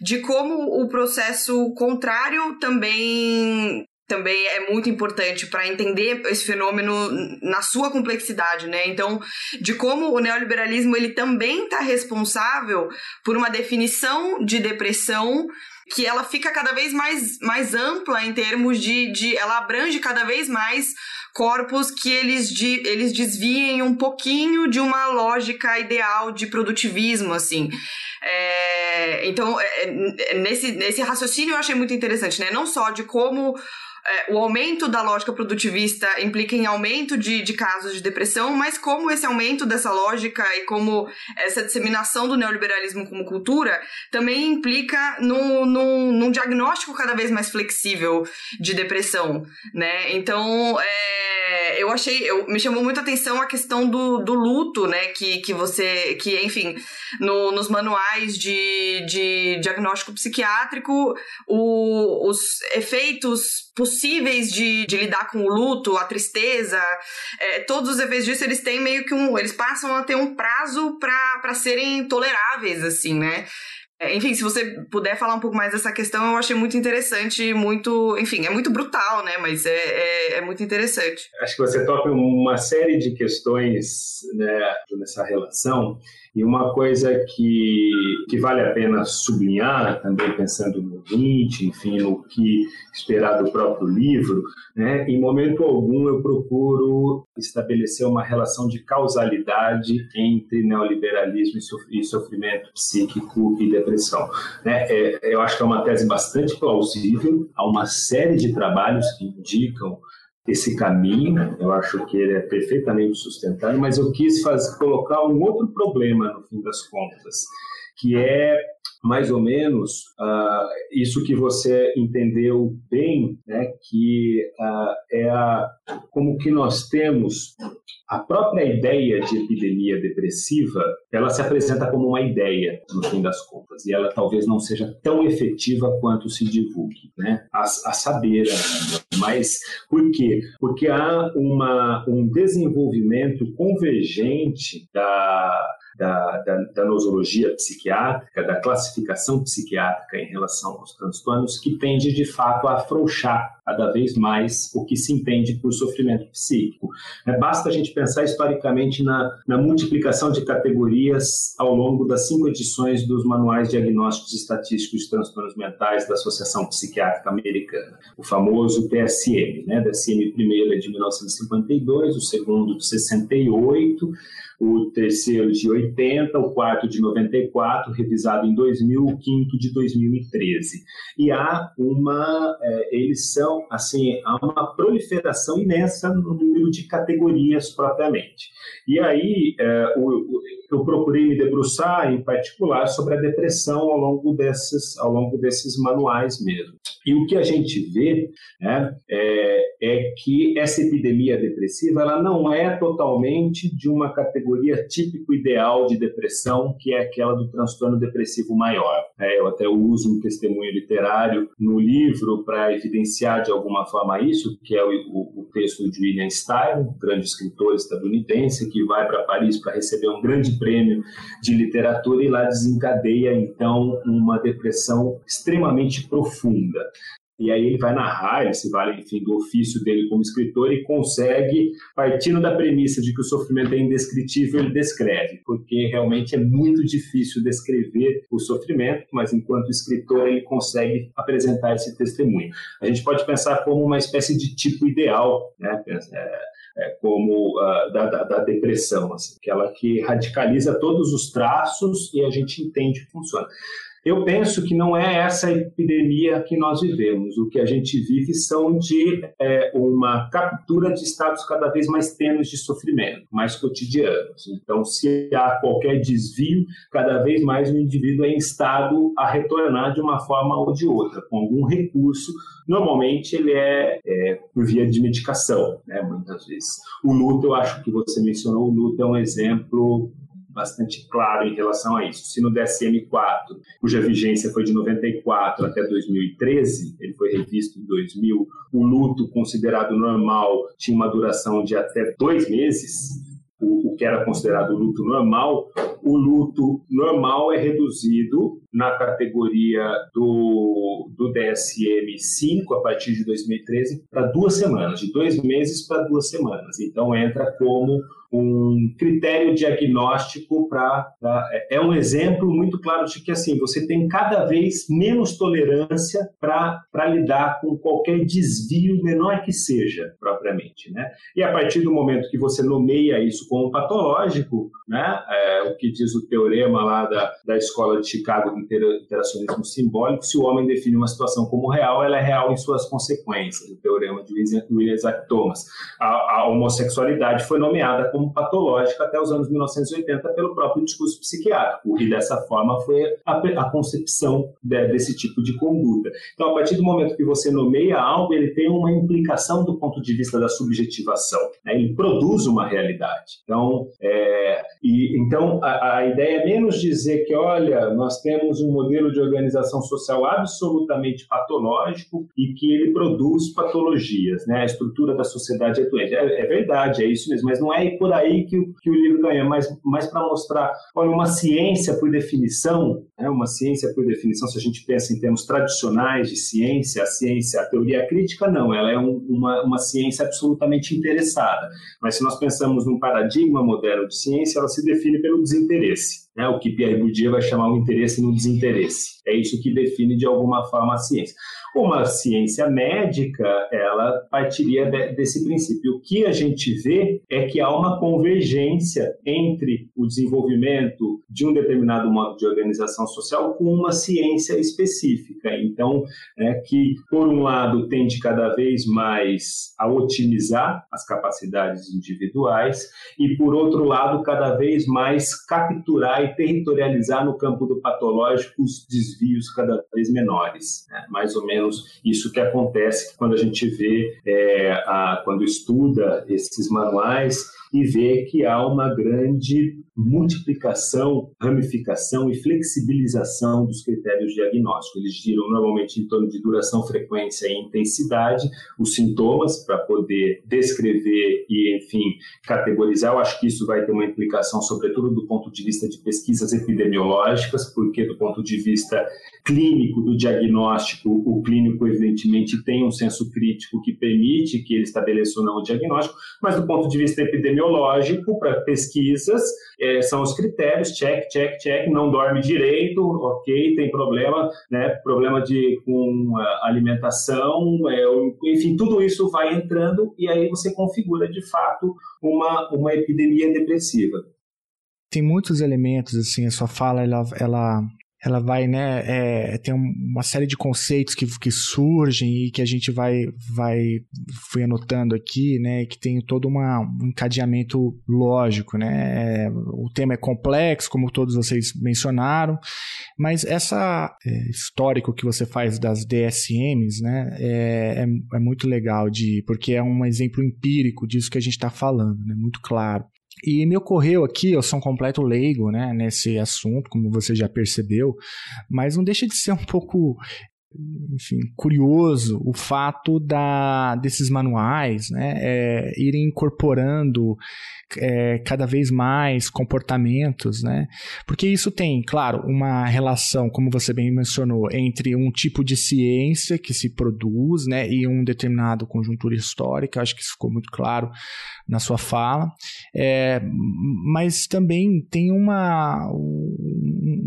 de como o processo contrário também também é muito importante para entender esse fenômeno na sua complexidade, né? Então, de como o neoliberalismo ele também está responsável por uma definição de depressão que ela fica cada vez mais, mais ampla em termos de, de ela abrange cada vez mais corpos que eles, de, eles desviem um pouquinho de uma lógica ideal de produtivismo, assim. É, então, é, é nesse, nesse raciocínio eu achei muito interessante, né? Não só de como é, o aumento da lógica produtivista implica em aumento de, de casos de depressão, mas como esse aumento dessa lógica e como essa disseminação do neoliberalismo como cultura também implica num, num, num diagnóstico cada vez mais flexível de depressão, né? Então, é, eu achei, eu, me chamou muita atenção a questão do, do luto, né? Que, que você, que enfim, no, nos manuais de, de diagnóstico psiquiátrico, o, os efeitos possíveis de, de lidar com o luto, a tristeza, é, todos os efeitos disso, eles têm meio que um. Eles passam a ter um prazo para serem toleráveis, assim, né? É, enfim, se você puder falar um pouco mais dessa questão, eu achei muito interessante, muito, enfim, é muito brutal, né? Mas é, é, é muito interessante. Acho que você toca uma série de questões né, nessa relação e uma coisa que, que vale a pena sublinhar, também pensando no ouvinte, enfim, no que esperar do próprio livro, né, em momento algum eu procuro estabelecer uma relação de causalidade entre neoliberalismo e sofrimento psíquico e depressão. Né? É, eu acho que é uma tese bastante plausível, há uma série de trabalhos que indicam esse caminho, eu acho que ele é perfeitamente sustentável, mas eu quis fazer, colocar um outro problema no fim das contas, que é mais ou menos uh, isso que você entendeu bem, né, que uh, é a, como que nós temos a própria ideia de epidemia depressiva, ela se apresenta como uma ideia, no fim das contas, e ela talvez não seja tão efetiva quanto se divulgue, né? A, a saber, mas por quê? Porque há uma, um desenvolvimento convergente da da, da, da, nosologia psiquiátrica, da classificação psiquiátrica em relação aos transtornos, que tende de fato a afrouxar cada vez mais o que se entende por sofrimento psíquico. É, basta a gente pensar historicamente na, na multiplicação de categorias ao longo das cinco edições dos manuais diagnósticos estatísticos de transtornos mentais da Associação Psiquiátrica Americana, o famoso DSM. Né? DSM primeiro é de 1952, o segundo de 68, o terceiro de 80, o quarto de 94, revisado em 2000, o quinto de 2013. E há uma, é, eles são, assim, há uma proliferação imensa no número de categorias propriamente. E aí é, o, eu procurei me debruçar, em particular, sobre a depressão ao longo desses, ao longo desses manuais mesmo. E o que a gente vê né, é, é que essa epidemia depressiva ela não é totalmente de uma categoria típico ideal de depressão, que é aquela do transtorno depressivo maior. É, eu até uso um testemunho literário no livro para evidenciar de alguma forma isso, que é o, o, o texto de William Stein, um grande escritor estadunidense, que vai para Paris para receber um grande prêmio de literatura e lá desencadeia então uma depressão extremamente profunda. E aí ele vai narrar, ele se vale, enfim, do ofício dele como escritor e consegue, partindo da premissa de que o sofrimento é indescritível, ele descreve, porque realmente é muito difícil descrever o sofrimento, mas enquanto escritor ele consegue apresentar esse testemunho. A gente pode pensar como uma espécie de tipo ideal, né? É, é, como uh, da, da, da, depressão, assim, aquela que radicaliza todos os traços e a gente entende que funciona. Eu penso que não é essa epidemia que nós vivemos. O que a gente vive são de é, uma captura de estados cada vez mais tênues de sofrimento, mais cotidianos. Então, se há qualquer desvio, cada vez mais o indivíduo é instado a retornar de uma forma ou de outra, com algum recurso. Normalmente, ele é, é por via de medicação, né, muitas vezes. O luto, eu acho que você mencionou, o luto é um exemplo bastante claro em relação a isso. Se no DSM-4, cuja vigência foi de 94 até 2013, ele foi revisto em 2000, o luto considerado normal tinha uma duração de até dois meses, o, que era considerado luto normal, o luto normal é reduzido na categoria do, do DSM-5, a partir de 2013, para duas semanas, de dois meses para duas semanas. Então, entra como um critério diagnóstico para. É, é um exemplo muito claro de que assim você tem cada vez menos tolerância para lidar com qualquer desvio, menor que seja, propriamente. Né? E a partir do momento que você nomeia isso como patológico, né, é, o que diz o teorema lá da, da Escola de Chicago de Interacionismo Simbólico, se o homem define uma situação como real, ela é real em suas consequências, o teorema de William Isaac Thomas. A, a homossexualidade foi nomeada como como patológica até os anos 1980 pelo próprio discurso psiquiátrico, e dessa forma foi a, a concepção de, desse tipo de conduta. Então, a partir do momento que você nomeia algo, ele tem uma implicação do ponto de vista da subjetivação, né? ele produz uma realidade. Então, é, e, então a, a ideia é menos dizer que, olha, nós temos um modelo de organização social absolutamente patológico e que ele produz patologias, né? a estrutura da sociedade é doente. É, é verdade, é isso mesmo, mas não é por aí que, que o livro ganha, mas, mas para mostrar, olha, uma ciência por definição, né, uma ciência por definição, se a gente pensa em termos tradicionais de ciência, a ciência, a teoria crítica, não, ela é um, uma, uma ciência absolutamente interessada. Mas se nós pensamos num paradigma moderno de ciência, ela se define pelo desinteresse. Né, o que Pierre Bourdieu vai chamar o interesse no desinteresse. É isso que define de alguma forma a ciência. Uma ciência médica, ela partiria de, desse princípio. O que a gente vê é que há uma convergência entre o desenvolvimento de um determinado modo de organização social com uma ciência específica. Então, é que, por um lado, tende cada vez mais a otimizar as capacidades individuais e, por outro lado, cada vez mais capturar e territorializar no campo do patológico os desvios cada vez menores. Né? Mais ou menos menos isso que acontece quando a gente vê, é, a, quando estuda esses manuais e vê que há uma grande multiplicação, ramificação e flexibilização dos critérios diagnósticos. Eles giram normalmente em torno de duração, frequência e intensidade, os sintomas para poder descrever e, enfim, categorizar. Eu acho que isso vai ter uma implicação, sobretudo do ponto de vista de pesquisas epidemiológicas, porque do ponto de vista clínico do diagnóstico, o clínico evidentemente tem um senso crítico que permite que ele estabeleça ou não o diagnóstico, mas do ponto de vista epidemiológico, para pesquisas, é, são os critérios, check, check, check, não dorme direito, ok, tem problema, né, problema de, com alimentação, é, enfim, tudo isso vai entrando e aí você configura de fato uma, uma epidemia depressiva. Tem muitos elementos assim a sua fala ela, ela ela vai, né, é, tem uma série de conceitos que, que surgem e que a gente vai, vai, fui anotando aqui, né, que tem todo uma, um encadeamento lógico, né, é, o tema é complexo, como todos vocês mencionaram, mas essa é, histórico que você faz das DSMs, né, é, é, é muito legal de, porque é um exemplo empírico disso que a gente está falando, né, muito claro. E me ocorreu aqui, eu sou um completo leigo né, nesse assunto, como você já percebeu, mas não deixa de ser um pouco enfim, curioso o fato da, desses manuais né, é, irem incorporando é, cada vez mais comportamentos, né? Porque isso tem, claro, uma relação, como você bem mencionou, entre um tipo de ciência que se produz, né, e um determinado conjuntura histórica. Acho que isso ficou muito claro na sua fala. É, mas também tem uma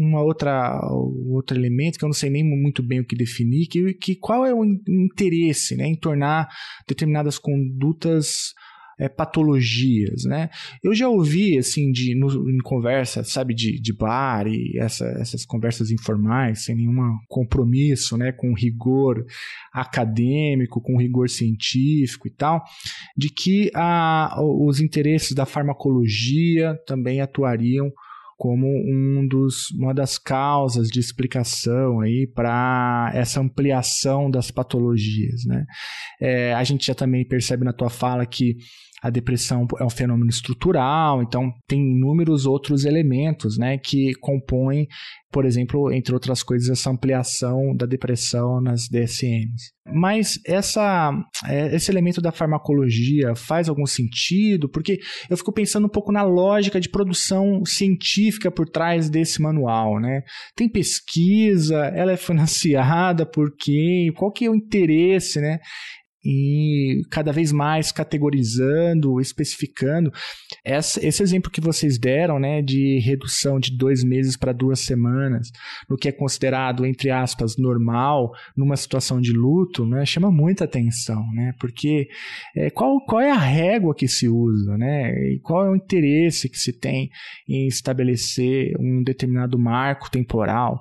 uma outra outro elemento que eu não sei nem muito bem o que definir, que, que qual é o interesse né, em tornar determinadas condutas é, patologias, né? Eu já ouvi, assim, de, no, em conversa, sabe, de, de bar e essa, essas conversas informais, sem nenhum compromisso, né, com rigor acadêmico, com rigor científico e tal, de que a, os interesses da farmacologia também atuariam como um dos, uma das causas de explicação aí para essa ampliação das patologias. Né? É, a gente já também percebe na tua fala que a depressão é um fenômeno estrutural, então tem inúmeros outros elementos né, que compõem, por exemplo, entre outras coisas, essa ampliação da depressão nas DSMs. Mas essa, é, esse elemento da farmacologia faz algum sentido? Porque eu fico pensando um pouco na lógica de produção científica por trás desse manual, né? Tem pesquisa, ela é financiada por quem? Qual que é o interesse, né? E cada vez mais categorizando, especificando. Essa, esse exemplo que vocês deram, né, de redução de dois meses para duas semanas, no que é considerado, entre aspas, normal, numa situação de luto, né, chama muita atenção, né, porque é, qual, qual é a régua que se usa, né, e qual é o interesse que se tem em estabelecer um determinado marco temporal.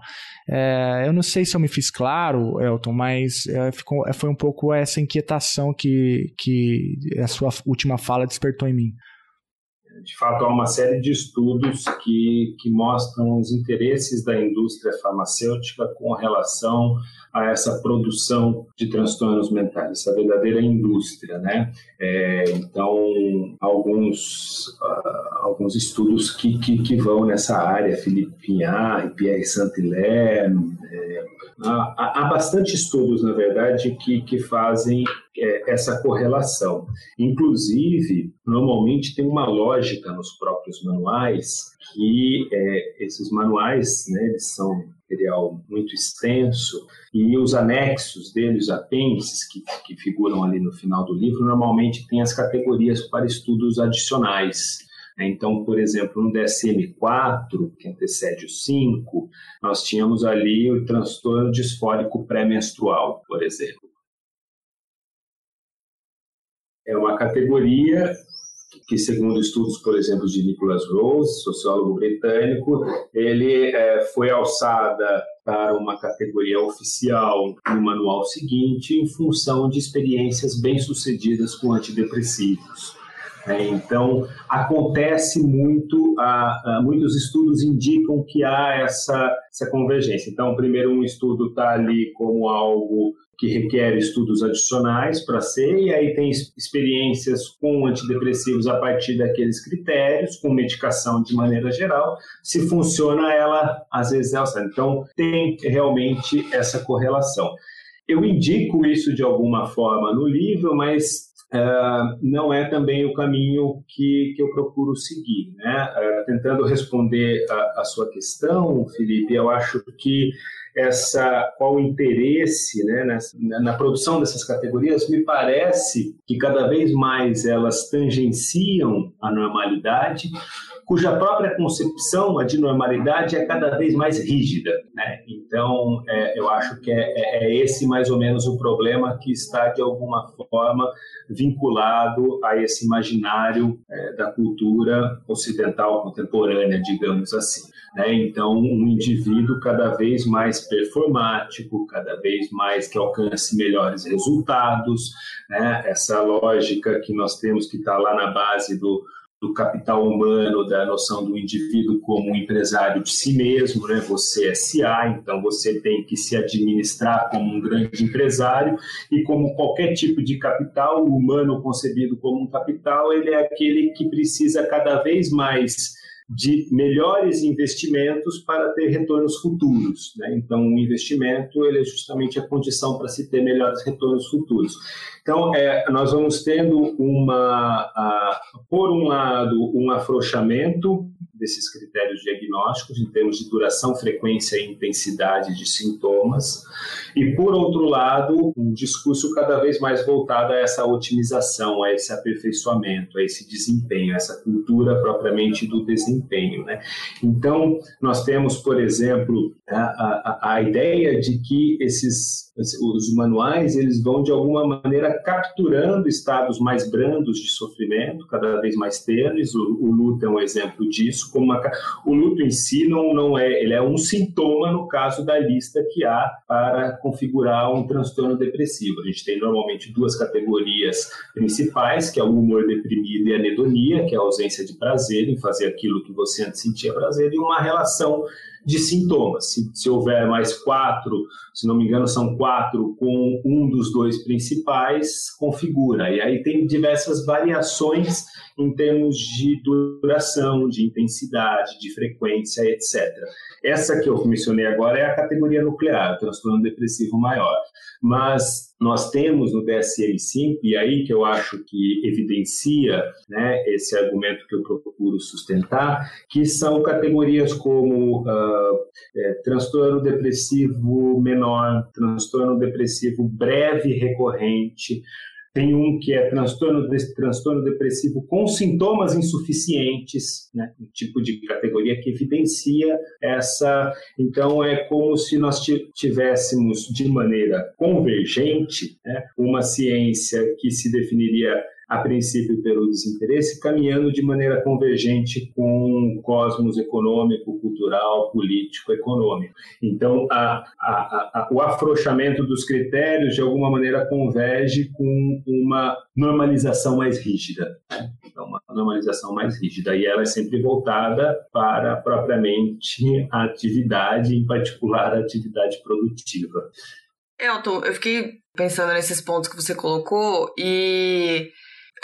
É, eu não sei se eu me fiz claro, Elton, mas é, ficou, foi um pouco essa inquietação inquietação que, que a sua última fala despertou em mim. De fato, há uma série de estudos que, que mostram os interesses da indústria farmacêutica com relação a essa produção de transtornos mentais, essa verdadeira indústria, né? É, então, alguns, uh, alguns estudos que, que, que, vão nessa área, Philippe Pignard, Pierre Saint-Hilaire, é, há, bastante estudos, na verdade, que, que fazem é, essa correlação. Inclusive, normalmente tem uma lógica nos próprios manuais que é, esses manuais né, eles são material muito extenso e os anexos deles, apêndices que, que figuram ali no final do livro, normalmente têm as categorias para estudos adicionais. Então, por exemplo, no DSM-4, que antecede o 5, nós tínhamos ali o transtorno disfórico pré-menstrual, por exemplo. É uma categoria que, segundo estudos, por exemplo, de Nicholas Rose, sociólogo britânico, ele é, foi alçada para uma categoria oficial no manual seguinte em função de experiências bem-sucedidas com antidepressivos. É, então, acontece muito, a, a, muitos estudos indicam que há essa, essa convergência. Então, primeiro, um estudo está ali como algo que requer estudos adicionais para ser, e aí tem experiências com antidepressivos a partir daqueles critérios, com medicação de maneira geral. Se funciona, ela às vezes é o Então, tem realmente essa correlação. Eu indico isso de alguma forma no livro, mas Uh, não é também o caminho que, que eu procuro seguir. Né? Uh, tentando responder a, a, sua questão, Felipe, eu acho que essa qual o interesse né, na, na, produção dessas categorias, me parece que cada vez mais elas tangenciam a normalidade, cuja própria concepção a de normalidade é cada vez mais rígida. Né? Então, é, eu acho que é, é, é, esse mais ou menos o problema que está, de alguma forma, vinculado a esse imaginário é, da cultura ocidental contemporânea, digamos assim. Né? Então, um indivíduo cada vez mais performático, cada vez mais que alcance melhores resultados, né? essa lógica que nós temos que está lá na base do, do capital humano, da noção do indivíduo como um empresário de si mesmo, né? Você é SA, então você tem que se administrar como um grande empresário e como qualquer tipo de capital, humano concebido como um capital, ele é aquele que precisa cada vez mais de melhores investimentos para ter retornos futuros. Né? Então, o investimento ele é justamente a condição para se ter melhores retornos futuros. Então, é, nós vamos tendo uma, a, por um lado, um afrouxamento desses critérios diagnósticos em termos de duração, frequência e intensidade de sintomas, e por outro lado, um discurso cada vez mais voltado a essa otimização, a esse aperfeiçoamento, a esse desempenho, a essa cultura propriamente do desempenho. Né? Então, nós temos, por exemplo, a, a, a ideia de que esses os manuais eles vão de alguma maneira capturando estados mais brandos de sofrimento, cada vez mais tênues. O, o luto é um exemplo disso. Como uma, o luto em si não, não é, ele é um sintoma no caso da lista que há para configurar um transtorno depressivo. A gente tem normalmente duas categorias principais, que é o humor deprimido e a anedonia, que é a ausência de prazer em fazer aquilo que você antes sentia prazer, e uma relação de sintomas. Se, se, houver mais quatro, se não me engano, são quatro com um dos dois principais, configura. E aí tem diversas variações em termos de duração, de intensidade, de frequência, etc. Essa que eu mencionei agora é a categoria nuclear, o transtorno depressivo maior. Mas nós temos no DSM-5, e aí que eu acho que evidencia né, esse argumento que eu procuro sustentar, que são categorias como uh, é, transtorno depressivo menor, transtorno depressivo breve recorrente, tem um que é transtorno, transtorno depressivo com sintomas insuficientes, né? um tipo de categoria que evidencia essa. Então, é como se nós tivéssemos de maneira convergente né? uma ciência que se definiria a princípio pelo desinteresse, caminhando de maneira convergente com o cosmos econômico, cultural, político, econômico. Então, a, a, a, o afrouxamento dos critérios, de alguma maneira, converge com uma normalização mais rígida. Né? Então, uma normalização mais rígida. E ela é sempre voltada para, propriamente, a atividade, em particular, a atividade produtiva. Elton, eu fiquei pensando nesses pontos que você colocou e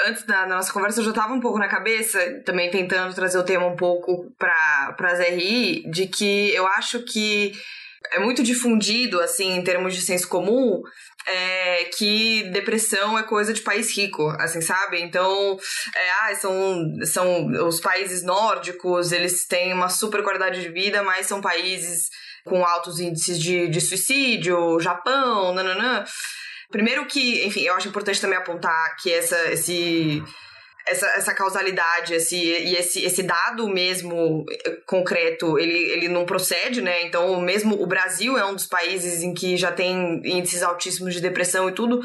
antes da nossa conversa, eu já estava um pouco na cabeça, também tentando trazer o tema um pouco para as RI, de que eu acho que é muito difundido, assim, em termos de senso comum, é, que depressão é coisa de país rico, assim, sabe? Então, é, ah, são, são os países nórdicos, eles têm uma super qualidade de vida, mas são países com altos índices de, de suicídio, Japão, nananã. Primeiro que, enfim, eu acho importante também apontar que essa, esse, essa, essa causalidade esse, e esse, esse dado mesmo eh, concreto, ele, ele não procede, né? Então, mesmo o Brasil é um dos países em que já tem índices altíssimos de depressão e tudo.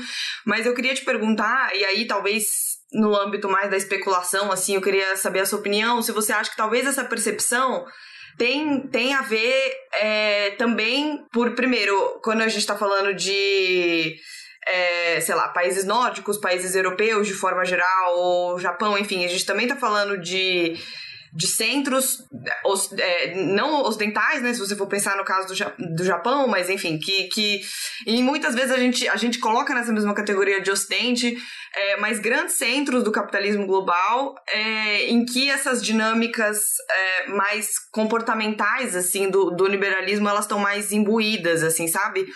Mas eu queria te perguntar, e aí talvez no âmbito mais da especulação, assim, eu queria saber a sua opinião, se você acha que talvez essa percepção tem, tem a ver é, também por, primeiro, quando a gente está falando de é, sei lá, países nórdicos, países europeus de forma geral, ou Japão, enfim, a gente também está falando de de centros os, é, não ocidentais, né? Se você for pensar no caso do, do Japão, mas enfim, que, que e muitas vezes a gente, a gente coloca nessa mesma categoria de ocidente, é, mas grandes centros do capitalismo global é, em que essas dinâmicas é, mais comportamentais, assim, do, do liberalismo, elas estão mais imbuídas, assim, sabe?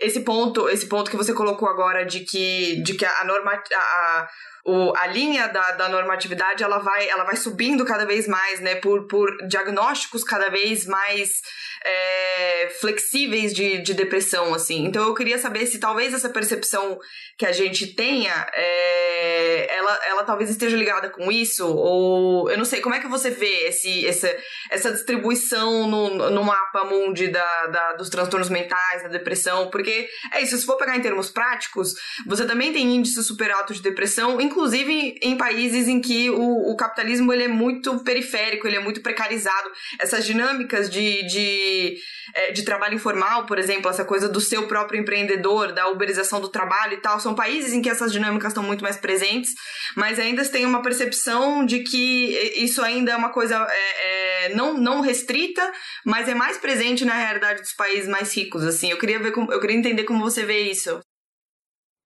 Esse ponto, esse ponto que você colocou agora de que, de que a norma, a, o, a linha da, da normatividade ela vai, ela vai subindo cada vez mais, né? Por, por diagnósticos cada vez mais é, flexíveis de, de depressão, assim. Então eu queria saber se talvez essa percepção que a gente tenha, é, ela, ela talvez esteja ligada com isso, ou eu não sei, como é que você vê esse, essa, essa distribuição no, no mapa mundi da, da, dos transtornos mentais, da depressão, porque é isso, se for pegar em termos práticos, você também tem índices super altos de depressão, inclusive em países em que o, o capitalismo ele é muito periférico, ele é muito precarizado, essas dinâmicas de, de, é, de trabalho informal, por exemplo, essa coisa do seu próprio empreendedor, da uberização do trabalho e tal, são países em que essas dinâmicas estão muito mais presentes, mas ainda tem uma percepção de que isso ainda é uma coisa é, é, não, não restrita, mas é mais presente na realidade dos países mais ricos. Assim, eu queria ver, como, eu queria entender como você vê isso.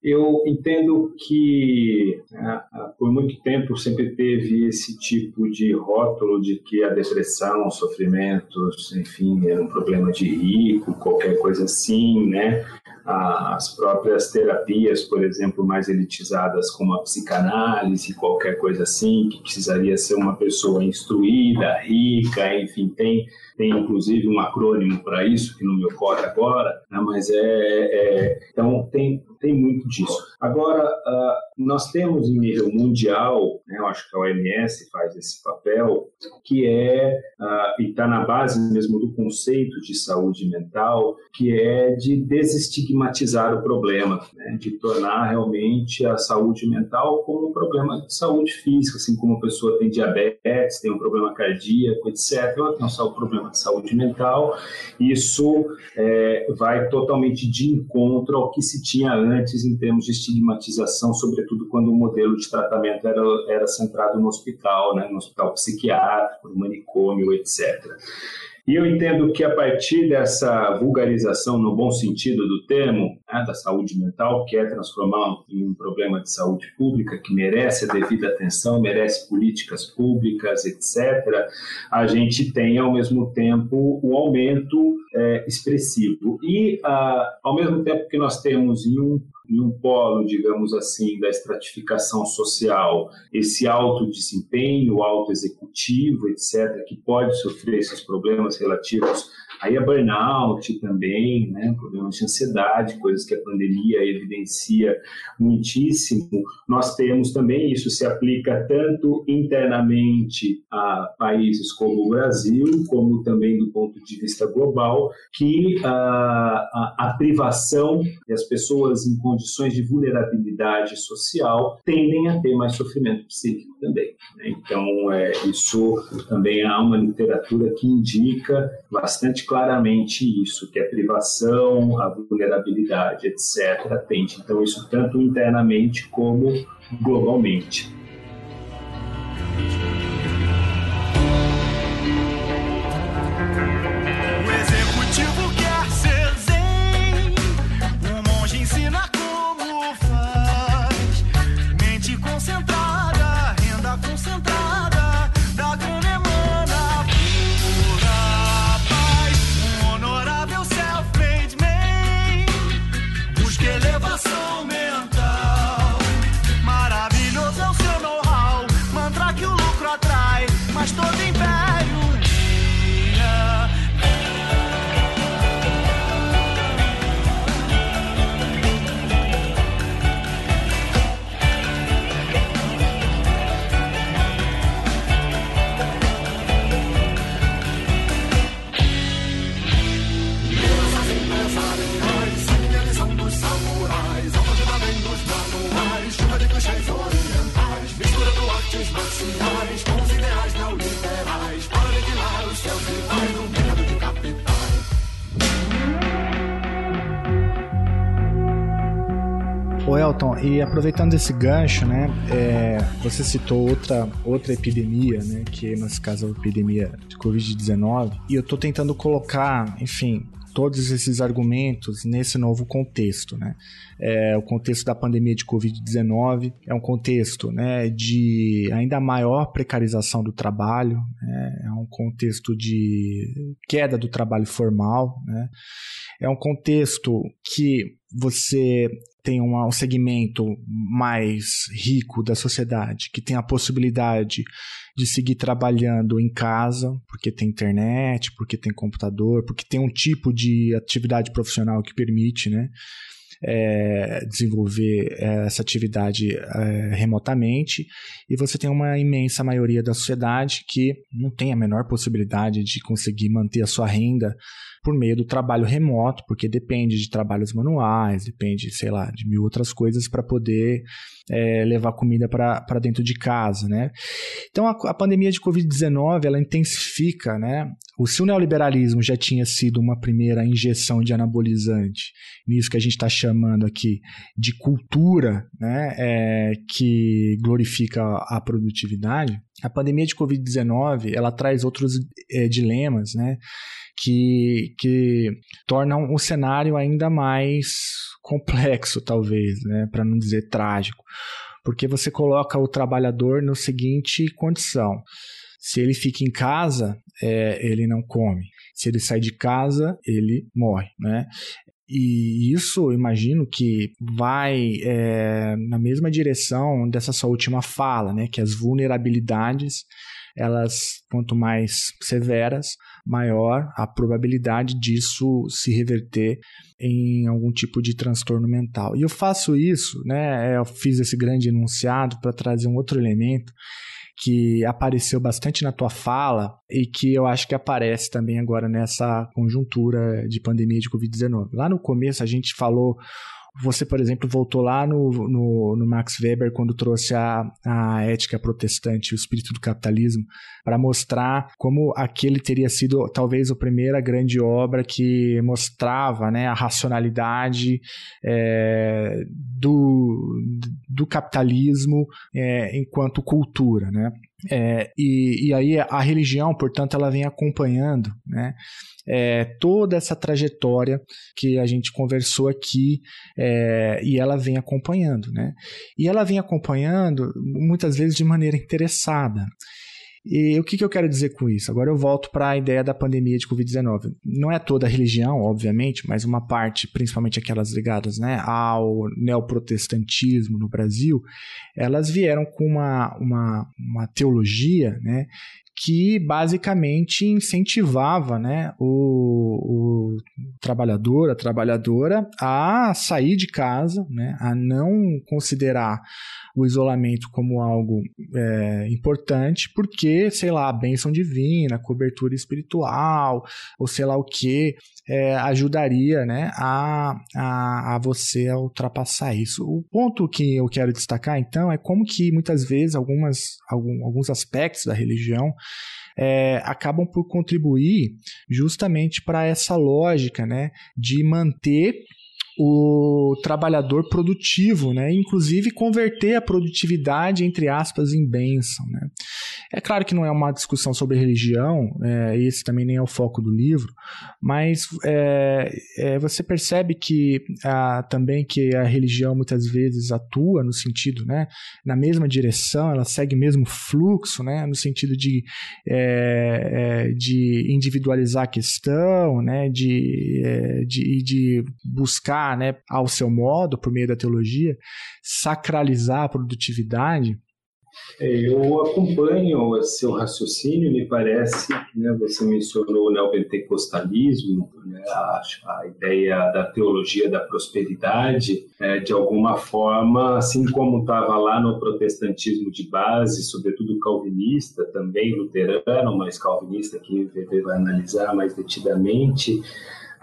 Eu entendo que né, por muito tempo sempre teve esse tipo de rótulo de que a depressão, sofrimentos, enfim, era um problema de rico, qualquer coisa assim, né? as próprias terapias, por exemplo, mais elitizadas como a psicanálise, qualquer coisa assim, que precisaria ser uma pessoa instruída, rica, enfim, tem, tem inclusive um acrônimo para isso, que não me ocorre agora, né? mas é, é, então tem, tem muito disso. Agora, uh, nós temos em nível mundial, né, eu acho que a OMS faz esse papel, que é, uh, e está na base mesmo do conceito de saúde mental, que é de desestigmatizar o problema, né, de tornar realmente a saúde mental como um problema de saúde física, assim como a pessoa tem diabetes, tem um problema cardíaco, etc., ela tem um problema de saúde mental, isso é, vai totalmente de encontro ao que se tinha antes em termos de estigmatização, sobretudo quando o modelo de tratamento era, era centrado no hospital, né, no hospital psiquiátrico, no manicômio, etc. E eu entendo que a partir dessa vulgarização, no bom sentido do termo, né, da saúde mental, que é transformar em um problema de saúde pública que merece a devida atenção, merece políticas públicas, etc., a gente tem, ao mesmo tempo, um aumento é, expressivo. E, ah, ao mesmo tempo que nós temos em um em um polo, digamos assim, da estratificação social, esse alto desempenho, alto executivo, etc., que pode sofrer esses problemas relativos Aí a burnout também, né, problemas de ansiedade, coisas que a pandemia evidencia muitíssimo. Nós temos também, isso se aplica tanto internamente a países como o Brasil, como também do ponto de vista global, que a, a, a privação e as pessoas em condições de vulnerabilidade social tendem a ter mais sofrimento psíquico também. Né? Então, é, isso também há uma literatura que indica bastante claramente isso, que a privação, a vulnerabilidade, etc., tende. Então, isso tanto internamente como globalmente. Elton, e aproveitando esse gancho, né, é, você citou outra, outra epidemia, né, que nesse caso é a epidemia de Covid-19, e eu estou tentando colocar, enfim, todos esses argumentos nesse novo contexto, né? É, o contexto da pandemia de Covid-19 é um contexto né, de ainda maior precarização do trabalho, né? é um contexto de queda do trabalho formal, né? é um contexto que você tem um segmento mais rico da sociedade que tem a possibilidade de seguir trabalhando em casa, porque tem internet, porque tem computador, porque tem um tipo de atividade profissional que permite, né? É, desenvolver essa atividade é, remotamente e você tem uma imensa maioria da sociedade que não tem a menor possibilidade de conseguir manter a sua renda por meio do trabalho remoto, porque depende de trabalhos manuais, depende, sei lá, de mil outras coisas para poder é, levar comida para dentro de casa, né? Então, a, a pandemia de Covid-19, ela intensifica, né? O, se o neoliberalismo já tinha sido uma primeira injeção de anabolizante, nisso que a gente está chamando aqui de cultura, né? É, que glorifica a, a produtividade, a pandemia de Covid-19, ela traz outros é, dilemas, né? Que, que tornam o cenário ainda mais complexo, talvez, né? para não dizer trágico. Porque você coloca o trabalhador no seguinte condição: se ele fica em casa, é, ele não come. Se ele sai de casa, ele morre, né? E isso, imagino que vai é, na mesma direção dessa sua última fala, né? Que as vulnerabilidades, elas, quanto mais severas, maior a probabilidade disso se reverter em algum tipo de transtorno mental. E eu faço isso, né? Eu fiz esse grande enunciado para trazer um outro elemento que apareceu bastante na tua fala e que eu acho que aparece também agora nessa conjuntura de pandemia de Covid-19. Lá no começo a gente falou você, por exemplo, voltou lá no, no, no, Max Weber quando trouxe a, a ética protestante, o espírito do capitalismo, para mostrar como aquele teria sido talvez a primeira grande obra que mostrava né, a racionalidade é, do, do capitalismo é, enquanto cultura. Né? É, e, e aí a religião, portanto, ela vem acompanhando né, é, toda essa trajetória que a gente conversou aqui é, e ela vem acompanhando. Né? E ela vem acompanhando muitas vezes de maneira interessada. E o que, que eu quero dizer com isso? Agora eu volto para a ideia da pandemia de Covid-19. Não é toda a religião, obviamente, mas uma parte, principalmente aquelas ligadas né, ao neoprotestantismo no Brasil, elas vieram com uma, uma, uma teologia né, que basicamente incentivava né, o, o, trabalhador, a trabalhadora a sair de casa, né, a não considerar o isolamento como algo é, importante, porque, sei lá, a bênção divina, cobertura espiritual, ou sei lá o que, é, ajudaria né, a, a, a você a ultrapassar isso. O ponto que eu quero destacar, então, é como que muitas vezes algumas, algum, alguns aspectos da religião é, acabam por contribuir justamente para essa lógica né, de manter o trabalhador produtivo, né? Inclusive converter a produtividade entre aspas em bênção, né? É claro que não é uma discussão sobre religião, é, esse também nem é o foco do livro, mas é, é, você percebe que a, também que a religião muitas vezes atua no sentido, né, na mesma direção, ela segue o mesmo fluxo, né, no sentido de, é, é, de individualizar a questão, né, de, é, de, de buscar, né, ao seu modo, por meio da teologia, sacralizar a produtividade? É, eu acompanho seu raciocínio, me parece, né, você mencionou o neopentecostalismo, né, a, a, ideia da teologia da prosperidade, é, de alguma forma, assim como estava lá no protestantismo de base, sobretudo calvinista, também luterano, mas calvinista que vai analisar mais detidamente,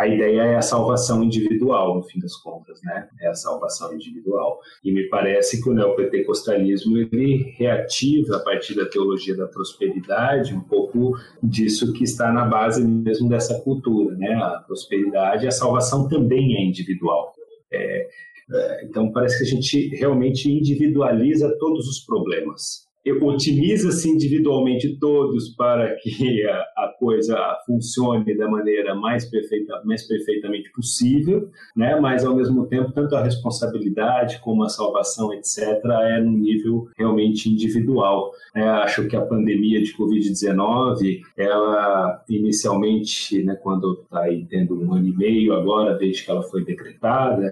a ideia é a salvação individual, no fim das contas, né? É a salvação individual. E me parece que o neopentecostalismo ele reativa a partir da teologia da prosperidade um pouco disso que está na base mesmo dessa cultura, né? A prosperidade, a salvação também é individual. É, É, então, parece que a gente realmente individualiza todos os problemas otimiza-se individualmente todos para que a, a, coisa funcione da maneira mais, perfeita, mais perfeitamente possível, né? mas ao mesmo tempo tanto a responsabilidade como a salvação, etc., é no nível realmente individual. É, acho que a pandemia de Covid-19, ela inicialmente, né, quando está tendo um ano e meio agora, desde que ela foi decretada,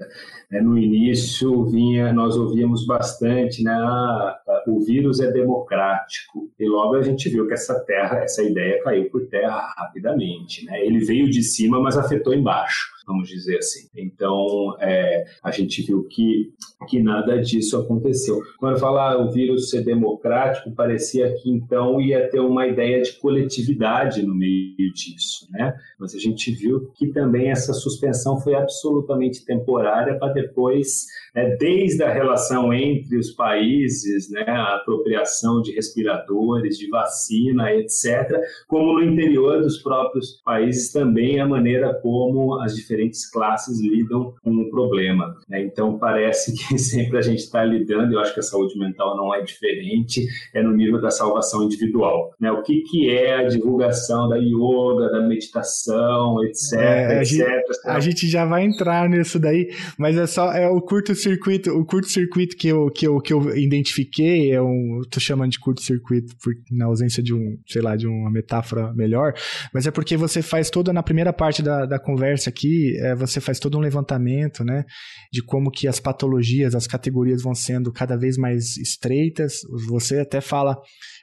né, no início vinha, nós ouvíamos bastante, né, ah, o vírus é democrático. E logo a gente viu que essa terra, essa ideia caiu por terra rapidamente. Né? Ele veio de cima, mas afetou embaixo vamos dizer assim. Então, é, a gente viu que, que nada disso aconteceu. Quando falar o vírus ser democrático, parecia que então ia ter uma ideia de coletividade no meio disso, né? Mas a gente viu que também essa suspensão foi absolutamente temporária para depois, né, desde a relação entre os países, né, a apropriação de respiradores, de vacina, etc., como no interior dos próprios países também a maneira como as diferentes diferentes classes lidam com o problema. Né? Então, parece que sempre a gente está lidando, eu acho que a saúde mental não é diferente, é no nível da salvação individual. Né? O que, que é a divulgação da yoga, da meditação, etc, é, a, Gente, a gente já vai entrar nisso daí, mas é só é o curto-circuito, o curto-circuito que eu, que, eu, que eu identifiquei, é um, tô chamando de curto-circuito na ausência de um, sei lá, de uma metáfora melhor, mas é porque você faz toda na primeira parte da, da conversa aqui, é, você faz todo um levantamento, né, de como que as patologias, as categorias vão sendo cada vez mais estreitas. Você até fala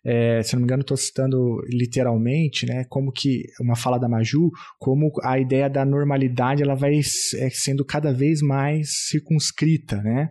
é, se não me engano, estou citando literalmente, né, como que uma fala da Maju, como a ideia da normalidade ela vai é, sendo cada vez mais circunscrita, né?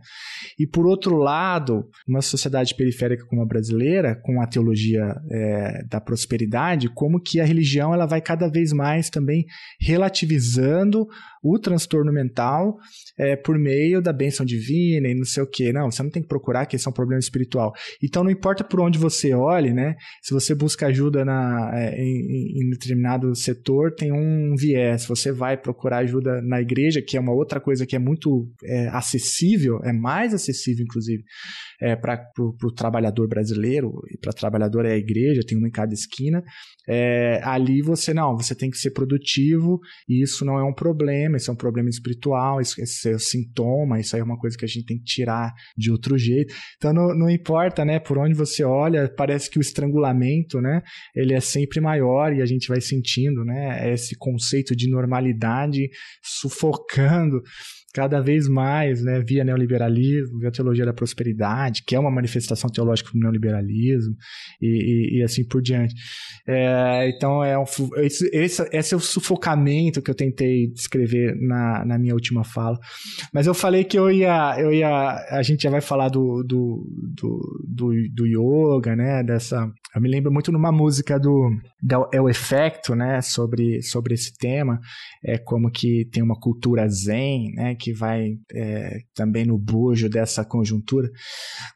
E por outro lado, uma sociedade periférica como a brasileira, com a teologia é, da prosperidade, como que a religião ela vai cada vez mais também relativizando o transtorno mental é, por meio da bênção divina e não sei o que. Não, você não tem que procurar que esse é um problema espiritual. Então não importa por onde você olhe, né? Se você busca ajuda na, é, em, em, determinado setor, tem um viés. Você vai procurar ajuda na igreja, que é uma outra coisa que é muito é, acessível, é mais acessível, inclusive, é, para o trabalhador brasileiro, e para trabalhador é a igreja, tem uma em cada esquina. É, ali você não, você tem que ser produtivo, e isso não é um problema, isso é um problema espiritual, isso, isso é um sintoma, isso aí é uma coisa que a gente tem que tirar de outro jeito. Então não, não importa, né, por onde você olha, parece que o estrangulamento, né, ele é sempre maior e a gente vai sentindo, né, esse conceito de normalidade sufocando cada vez mais, né, via neoliberalismo, via teologia da prosperidade, que é uma manifestação teológica do neoliberalismo, e, e, e assim por diante. É, então, é um, esse, esse, é o sufocamento que eu tentei descrever na, na minha última fala. Mas eu falei que eu ia, eu ia a gente já vai falar do, do, do, do, do yoga, né, dessa... Eu me lembro muito numa música do, É o Efecto, né, sobre, sobre esse tema, é como que tem uma cultura zen, né, que vai é, também no bojo dessa conjuntura.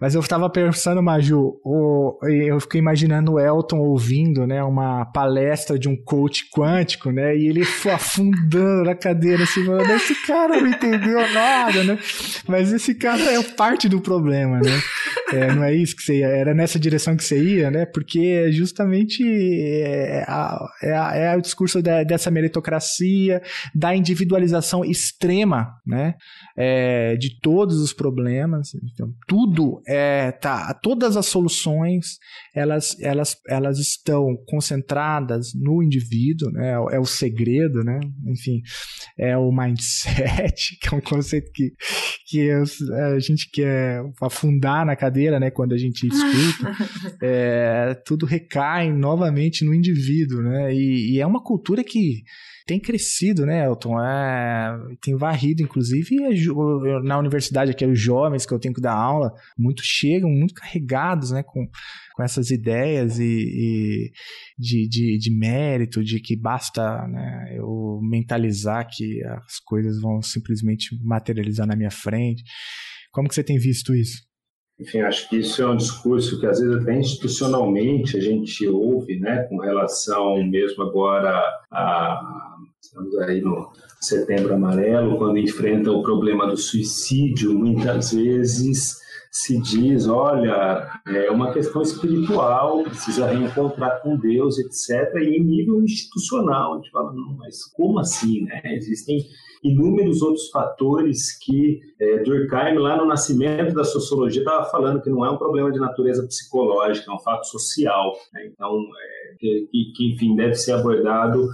Mas eu estava pensando, Maju, o, eu fiquei imaginando o Elton ouvindo né, uma palestra de um coach quântico, né? E ele afundando na cadeira, assim, falando, esse cara não entendeu nada, né? Mas esse cara é parte do problema, né? É, não é isso que você ia, era nessa direção que você ia, né? Porque justamente é, a, é, a, é o discurso da, dessa meritocracia, da individualização extrema, né? Né? É, de todos os problemas. Então, tudo é tá, todas as soluções elas, elas, elas estão concentradas no indivíduo, né? É, é o segredo, né? Enfim, é o mindset, que é um conceito que, que a gente quer afundar na cadeira, né? Quando a gente escuta, é, tudo recai novamente no indivíduo, né? E, e é uma cultura que tem crescido, né, Elton? É, tem varrido, inclusive, na universidade aqui, os jovens que eu tenho que dar aula, muito chegam, muito carregados, né, com, com essas ideias e, e de, de, de, mérito, de que basta né, eu mentalizar que as coisas vão simplesmente materializar na minha frente. Como que você tem visto isso? Enfim, acho que isso é um discurso que às vezes até institucionalmente a gente ouve, né, com relação mesmo agora a Estamos aí no Setembro Amarelo, quando enfrenta o problema do suicídio, muitas vezes se diz, olha, é uma questão espiritual, precisa reencontrar com Deus, etc. E em nível institucional, a gente fala, não, mas como assim, né? Existem inúmeros outros fatores que é, Durkheim, lá no nascimento da sociologia, estava falando que não é um problema de natureza psicológica, é um fato social. Né? Então, é, que, que, enfim, deve ser abordado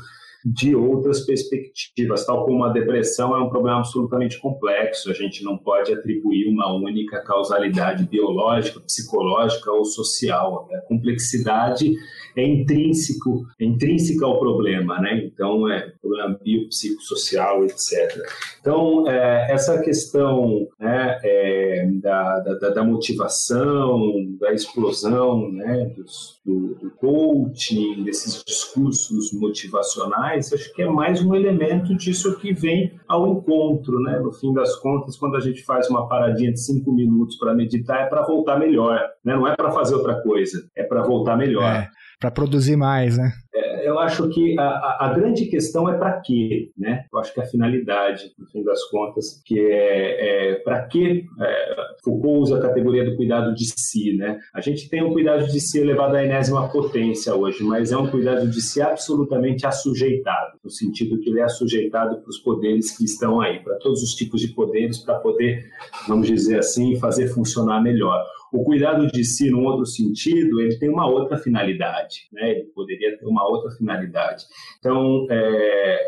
de outras perspectivas, tal como a depressão é um problema absolutamente complexo, a gente não pode atribuir uma única causalidade biológica, psicológica ou social. A complexidade é intrínseco, é intrínseca ao problema, né? Então, é problema biopsicossocial, etc. Então, é, essa questão né, é, da, da, da, motivação, da explosão né, dos, do, do coaching, desses discursos motivacionais, acho que é mais um elemento disso que vem ao encontro, né? No fim das contas, quando a gente faz uma paradinha de cinco minutos para meditar, é para voltar melhor, né? Não é para fazer outra coisa, é para voltar melhor. É para produzir mais, né? É, eu acho que a, a, grande questão é para quê, né? Eu acho que a finalidade, no fim das contas, que é, é para que é, Foucault usa a categoria do cuidado de si, né? A gente tem um cuidado de si elevado à enésima potência hoje, mas é um cuidado de si absolutamente assujeitado, no sentido que ele é assujeitado para os poderes que estão aí, para todos os tipos de poderes, para poder, vamos dizer assim, fazer funcionar melhor. O cuidado de si, num outro sentido, ele tem uma outra finalidade, né? Ele poderia ter uma outra finalidade. Então, é,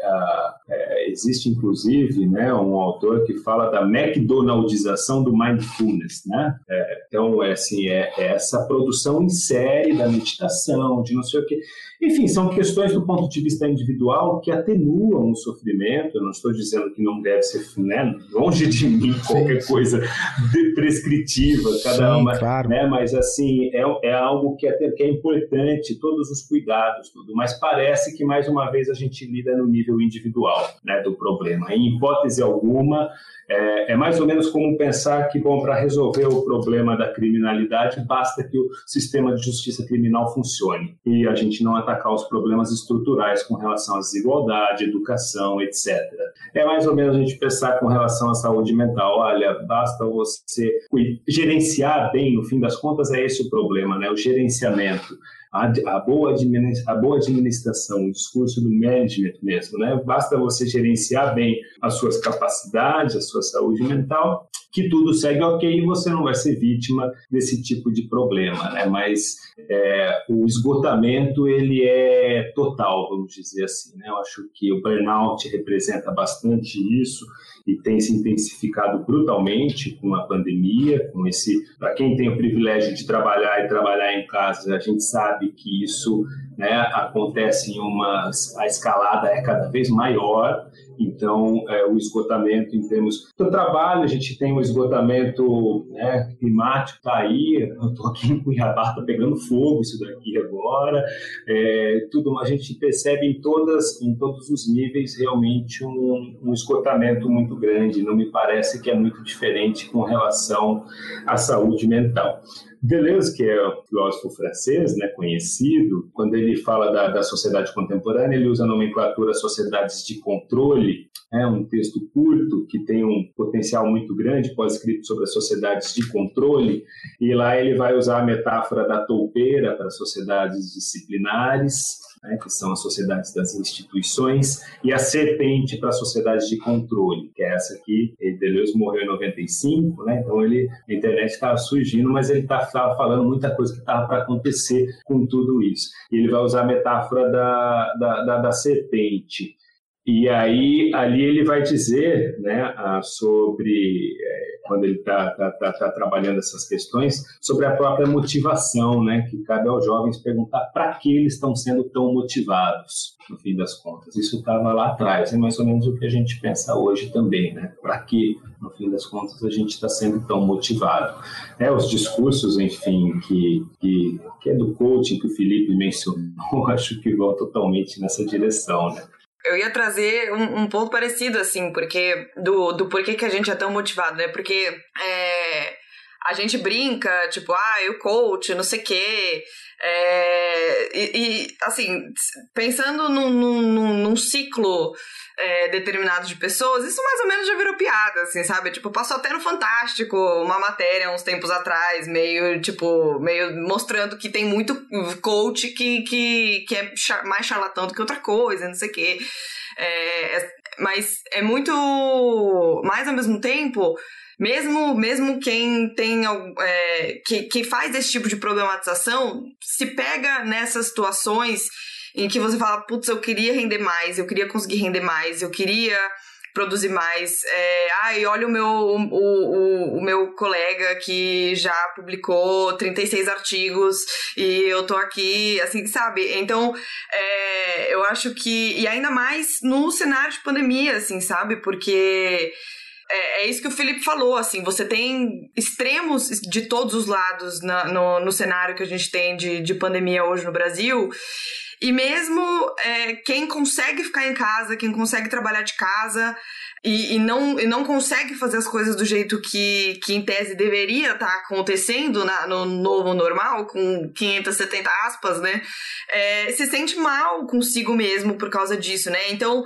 é, existe inclusive, né, um autor que fala da McDonaldização do mindfulness, né? É, então, é assim, é, é, essa produção em série da meditação, de não sei o quê. Enfim, são questões do ponto de vista individual que atenuam o sofrimento. Eu não estou dizendo que não deve ser, né, longe de mim qualquer coisa prescritiva, cada uma, claro. né, mas assim, é, é algo que é, que é importante, todos os cuidados, tudo, mas parece que mais uma vez a gente lida no nível individual, né, do problema. Em hipótese alguma, é, é, mais ou menos como pensar que, bom, para resolver o problema da criminalidade, basta que o sistema de justiça criminal funcione e a gente não atacar os problemas estruturais com relação à desigualdade, educação, etc. É mais ou menos a gente pensar com relação à saúde mental. Olha, basta você gerenciar bem, no fim das contas, é esse o problema, né? O gerenciamento a, a, boa, a boa administração, o discurso do management mesmo, né? Basta você gerenciar bem as suas capacidades, a sua saúde mental, que tudo segue ok e você não vai ser vítima desse tipo de problema, né? Mas é, o esgotamento ele é total, vamos dizer assim, né? Eu acho que o burnout representa bastante isso e tem se intensificado brutalmente com a pandemia, com esse, para quem tem o privilégio de trabalhar e trabalhar em casa, a gente sabe que isso né, acontece em uma a escalada é cada vez maior então, é, o esgotamento em termos do trabalho, a gente tem um esgotamento né, climático, está aí. Eu estou aqui em Cuiabá, está pegando fogo isso daqui agora. É, tudo, a gente percebe em, todas, em todos os níveis realmente um, um esgotamento muito grande. Não me parece que é muito diferente com relação à saúde mental. Deleuze, que é um filósofo francês, né, conhecido, quando ele fala da, da sociedade contemporânea, ele usa a nomenclatura sociedades de controle, é um texto curto que tem um potencial muito grande, pós-escrito sobre as sociedades de controle, e lá ele vai usar a metáfora da toupeira para sociedades disciplinares, né, que são as sociedades das instituições, e a serpente para as sociedades de controle, que é essa aqui. Deleuze morreu em 95, né, então ele, a internet estava surgindo, mas ele estava tá, falando muita coisa que estava para acontecer com tudo isso. E ele vai usar a metáfora da, da, da, da serpente. E aí, ali ele vai dizer né, sobre, é, quando ele está tá, tá, tá, trabalhando essas questões, sobre a própria motivação, né, que cabe aos jovens perguntar para que eles estão sendo tão motivados, no fim das contas. Isso estava lá atrás, é mais ou menos o que a gente pensa hoje também, né? Para que, no fim das contas, a gente está sendo tão motivado? É, os discursos, enfim, que, que, que é do coaching que o Felipe mencionou, acho que vão totalmente nessa direção, né? Eu ia trazer um, um, ponto parecido, assim, porque do, do porquê que a gente é tão motivado, né? Porque é, a gente brinca, tipo, ah, o coach, não sei o quê. É, e, e, assim, pensando num, num, num ciclo é, determinado de pessoas, isso mais ou menos já virou piada, assim, sabe? Tipo, passou até no Fantástico uma matéria uns tempos atrás, meio, tipo, meio mostrando que tem muito coach que, que, que é mais charlatão do que outra coisa, não sei o quê. É, é, mas é muito. Mas ao mesmo tempo mesmo, mesmo quem tem é, que, que faz esse tipo de problematização se pega nessas situações em que você fala, putz, eu queria render mais, eu queria conseguir render mais, eu queria produzir mais. É, ai, olha o meu, o, o, o, meu colega que já publicou 36 artigos e eu tô aqui, assim, sabe? Então, é, eu acho que. E ainda mais no cenário de pandemia, assim, sabe? Porque é, é, isso que o Felipe falou, assim, você tem extremos de todos os lados na, no, no cenário que a gente tem de, de pandemia hoje no Brasil. E mesmo é, quem consegue ficar em casa, quem consegue trabalhar de casa e, e, não, e não consegue fazer as coisas do jeito que, que em tese deveria estar tá acontecendo na, no novo normal, com 570 aspas, né? É, se sente mal consigo mesmo por causa disso, né? Então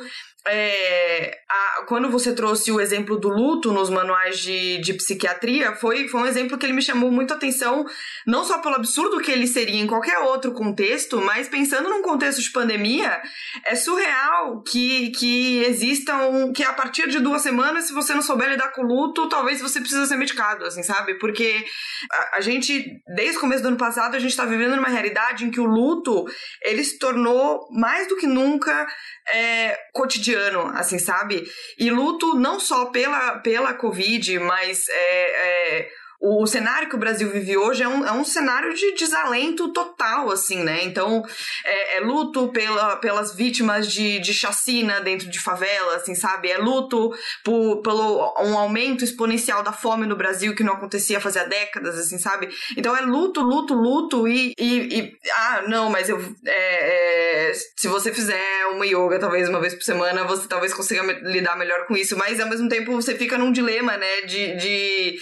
é, a, quando você trouxe o exemplo do luto nos manuais de, de psiquiatria, foi, foi um exemplo que ele me chamou muito atenção, não só pelo absurdo que ele seria em qualquer outro contexto, mas pensando num contexto de pandemia, é surreal que, que existam, que a partir de duas semanas, se você não souber lidar com o luto, talvez você precisa ser medicado, assim, sabe? Porque a, a gente, desde o começo do ano passado, a gente está vivendo numa realidade em que o luto, ele se tornou mais do que nunca é, cotidiano, assim, sabe? E luto não só pela, pela Covid, mas é, é o cenário que o Brasil vive hoje é um, é um cenário de desalento total, assim, né? Então, é, é luto pela, pelas vítimas de, de chacina dentro de favela, assim, sabe? É luto por, pelo um aumento exponencial da fome no Brasil que não acontecia fazia décadas, assim, sabe? Então, é luto, luto, luto e... e, e ah, não, mas eu... É, é, se você fizer uma yoga, talvez uma vez por semana, você talvez consiga lidar melhor com isso, mas ao mesmo tempo você fica num dilema, né? de, de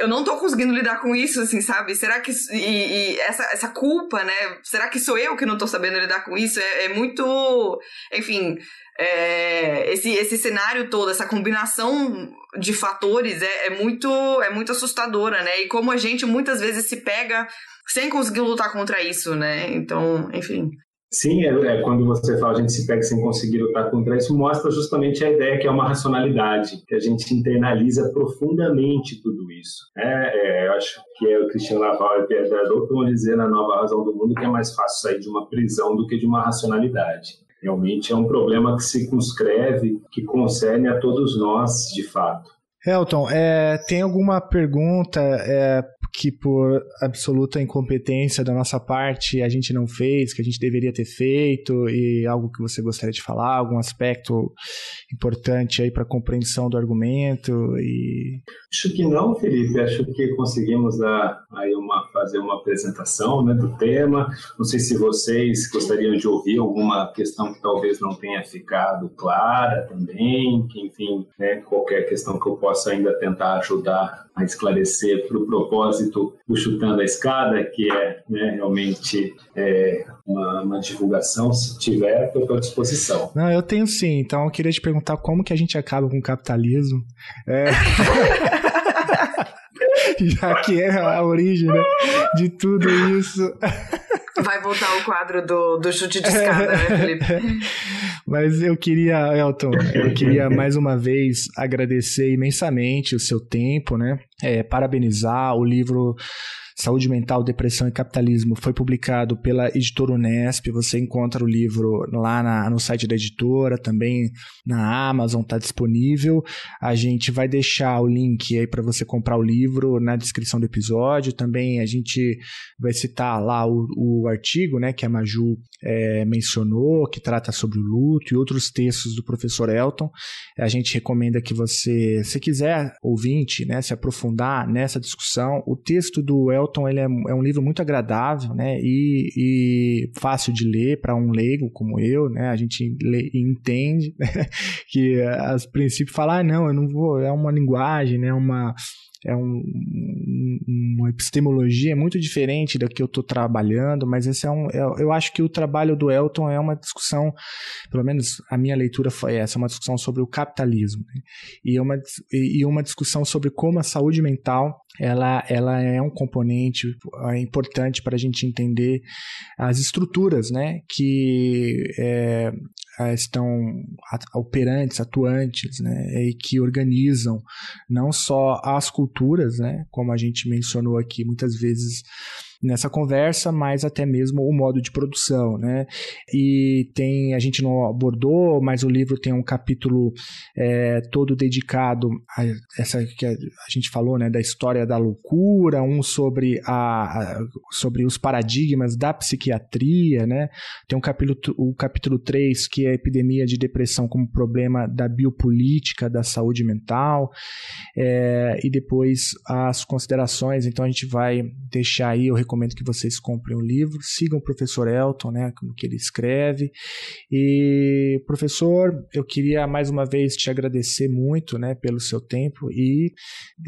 eu não tô conseguindo lidar com isso, assim, sabe? Será que. E, e, essa, essa culpa, né? Será que sou eu que não tô sabendo lidar com isso? É, é muito. Enfim. É, esse, esse cenário todo, essa combinação de fatores é, é, muito, é muito assustadora, né? E como a gente muitas vezes se pega sem conseguir lutar contra isso, né? Então, enfim. Sim, é, é, quando você fala a gente se pega sem conseguir lutar contra isso, mostra justamente a ideia que é uma racionalidade, que a gente internaliza profundamente tudo isso. É, é eu acho que é o Cristiano Laval e Pierre Dardot que vão dizer na Nova Razão do Mundo que é mais fácil sair de uma prisão do que de uma racionalidade. Realmente é um problema que se circunscreve, que concerne a todos nós, de fato. Elton, é, tem alguma pergunta é, que por absoluta incompetência da nossa parte a gente não fez, que a gente deveria ter feito e algo que você gostaria de falar, algum aspecto importante aí para compreensão do argumento e Acho que não, Felipe. Acho que conseguimos dar aí uma fazer uma apresentação, né, do tema. Não sei se vocês gostariam de ouvir alguma questão que talvez não tenha ficado clara também, que enfim, né, qualquer questão que eu possa ainda tentar ajudar a esclarecer para o propósito do Chutando a Escada, que é né, realmente é, uma, uma, divulgação. Se tiver, estou à disposição. Não, eu tenho sim. Então, eu queria te perguntar como que a gente acaba com o capitalismo. É... Já que é a origem né, de tudo isso. Vai voltar o quadro do, do chute de escada, né, Felipe? Mas eu queria, Elton, eu queria mais uma vez agradecer imensamente o seu tempo, né? É, parabenizar o livro Saúde Mental, Depressão e Capitalismo foi publicado pela editora Unesp. Você encontra o livro lá na, no site da editora, também na Amazon, está disponível. A gente vai deixar o link aí para você comprar o livro na descrição do episódio. Também a gente vai citar lá o, o artigo né, que a Maju é, mencionou, que trata sobre o luto e outros textos do professor Elton. A gente recomenda que você, se quiser, ouvinte, né, se aprofundar nessa discussão, o texto do Elton Elton ele é, é um livro muito agradável, né? E, e fácil de ler para um leigo como eu, né? A gente lê, entende né? que as princípios falar, ah, não, eu não vou, é uma linguagem, né? Uma é um, uma epistemologia muito diferente da que eu estou trabalhando, mas esse é um, é, eu acho que o trabalho do Elton é uma discussão, pelo menos a minha leitura foi essa, uma discussão sobre o capitalismo né? e, uma, e uma discussão sobre como a saúde mental ela, ela é um componente é importante para a gente entender as estruturas né, que é, estão operantes, atuantes, né, e que organizam não só as culturas, né, como a gente mencionou aqui muitas vezes nessa conversa, mas até mesmo o modo de produção, né? E tem, a gente não abordou, mas o livro tem um capítulo é, todo dedicado a essa que a, gente falou, né, da história da loucura, um sobre a, a sobre os paradigmas da psiquiatria, né? Tem um capítulo, o capítulo 3 que é a epidemia de depressão como problema da biopolítica da saúde mental, é, e depois as considerações, então a gente vai deixar aí, eu recomendo que vocês comprem o livro, sigam o professor Elton, né, como que ele escreve. E, professor, eu queria mais uma vez te agradecer muito, né, pelo seu tempo e,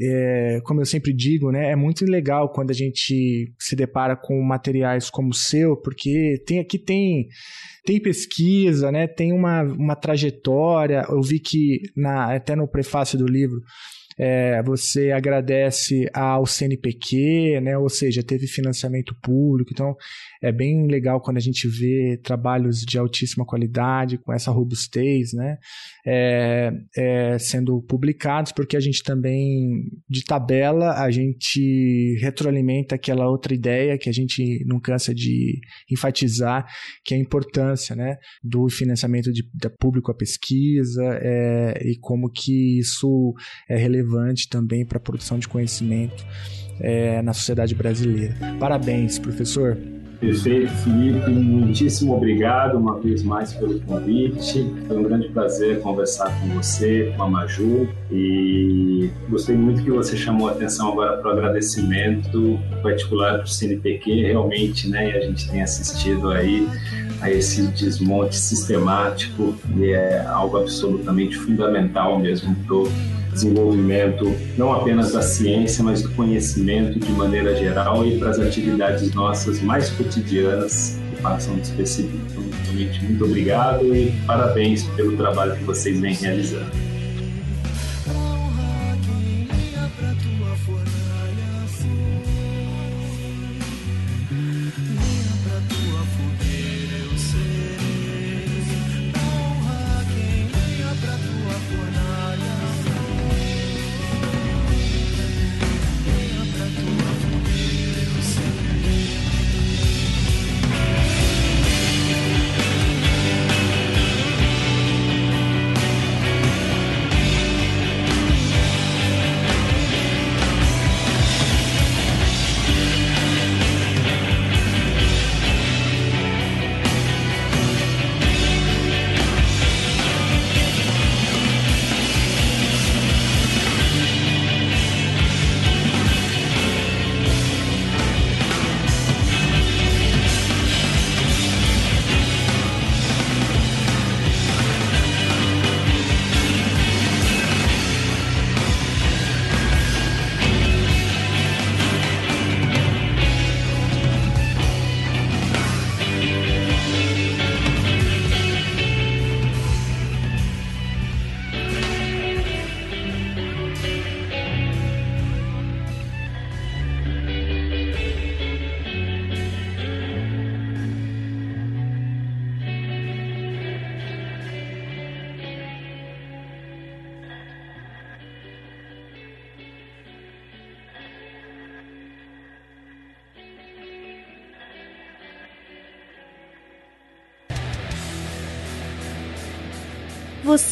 é, como eu sempre digo, né, é muito legal quando a gente se depara com materiais como o seu, porque tem aqui tem tem pesquisa, né? Tem uma, uma trajetória. Eu vi que na, até no prefácio do livro é, você agradece ao CNPq, né? Ou seja, teve financiamento público. Então, é bem legal quando a gente vê trabalhos de altíssima qualidade, com essa robustez, né? É, é, sendo publicados, porque a gente também, de tabela, a gente retroalimenta aquela outra ideia que a gente não cansa de enfatizar, que é a importância, né? Do financiamento de, de público à pesquisa é, e como que isso é relevante também para a produção de conhecimento é, na sociedade brasileira. Parabéns, professor. Perfeito, Felipe. Muitíssimo obrigado uma vez mais pelo convite. Foi um grande prazer conversar com você, com a Maju. E gostei muito que você chamou a atenção agora para o agradecimento particular para o CNPq. Realmente, né, a gente tem assistido aí a esse desmonte sistemático e é algo absolutamente fundamental mesmo para desenvolvimento não apenas da ciência, mas do conhecimento de maneira geral e para as atividades nossas mais cotidianas que passam despercebidas. Então, realmente, muito obrigado e parabéns pelo trabalho que vocês vêm realizando.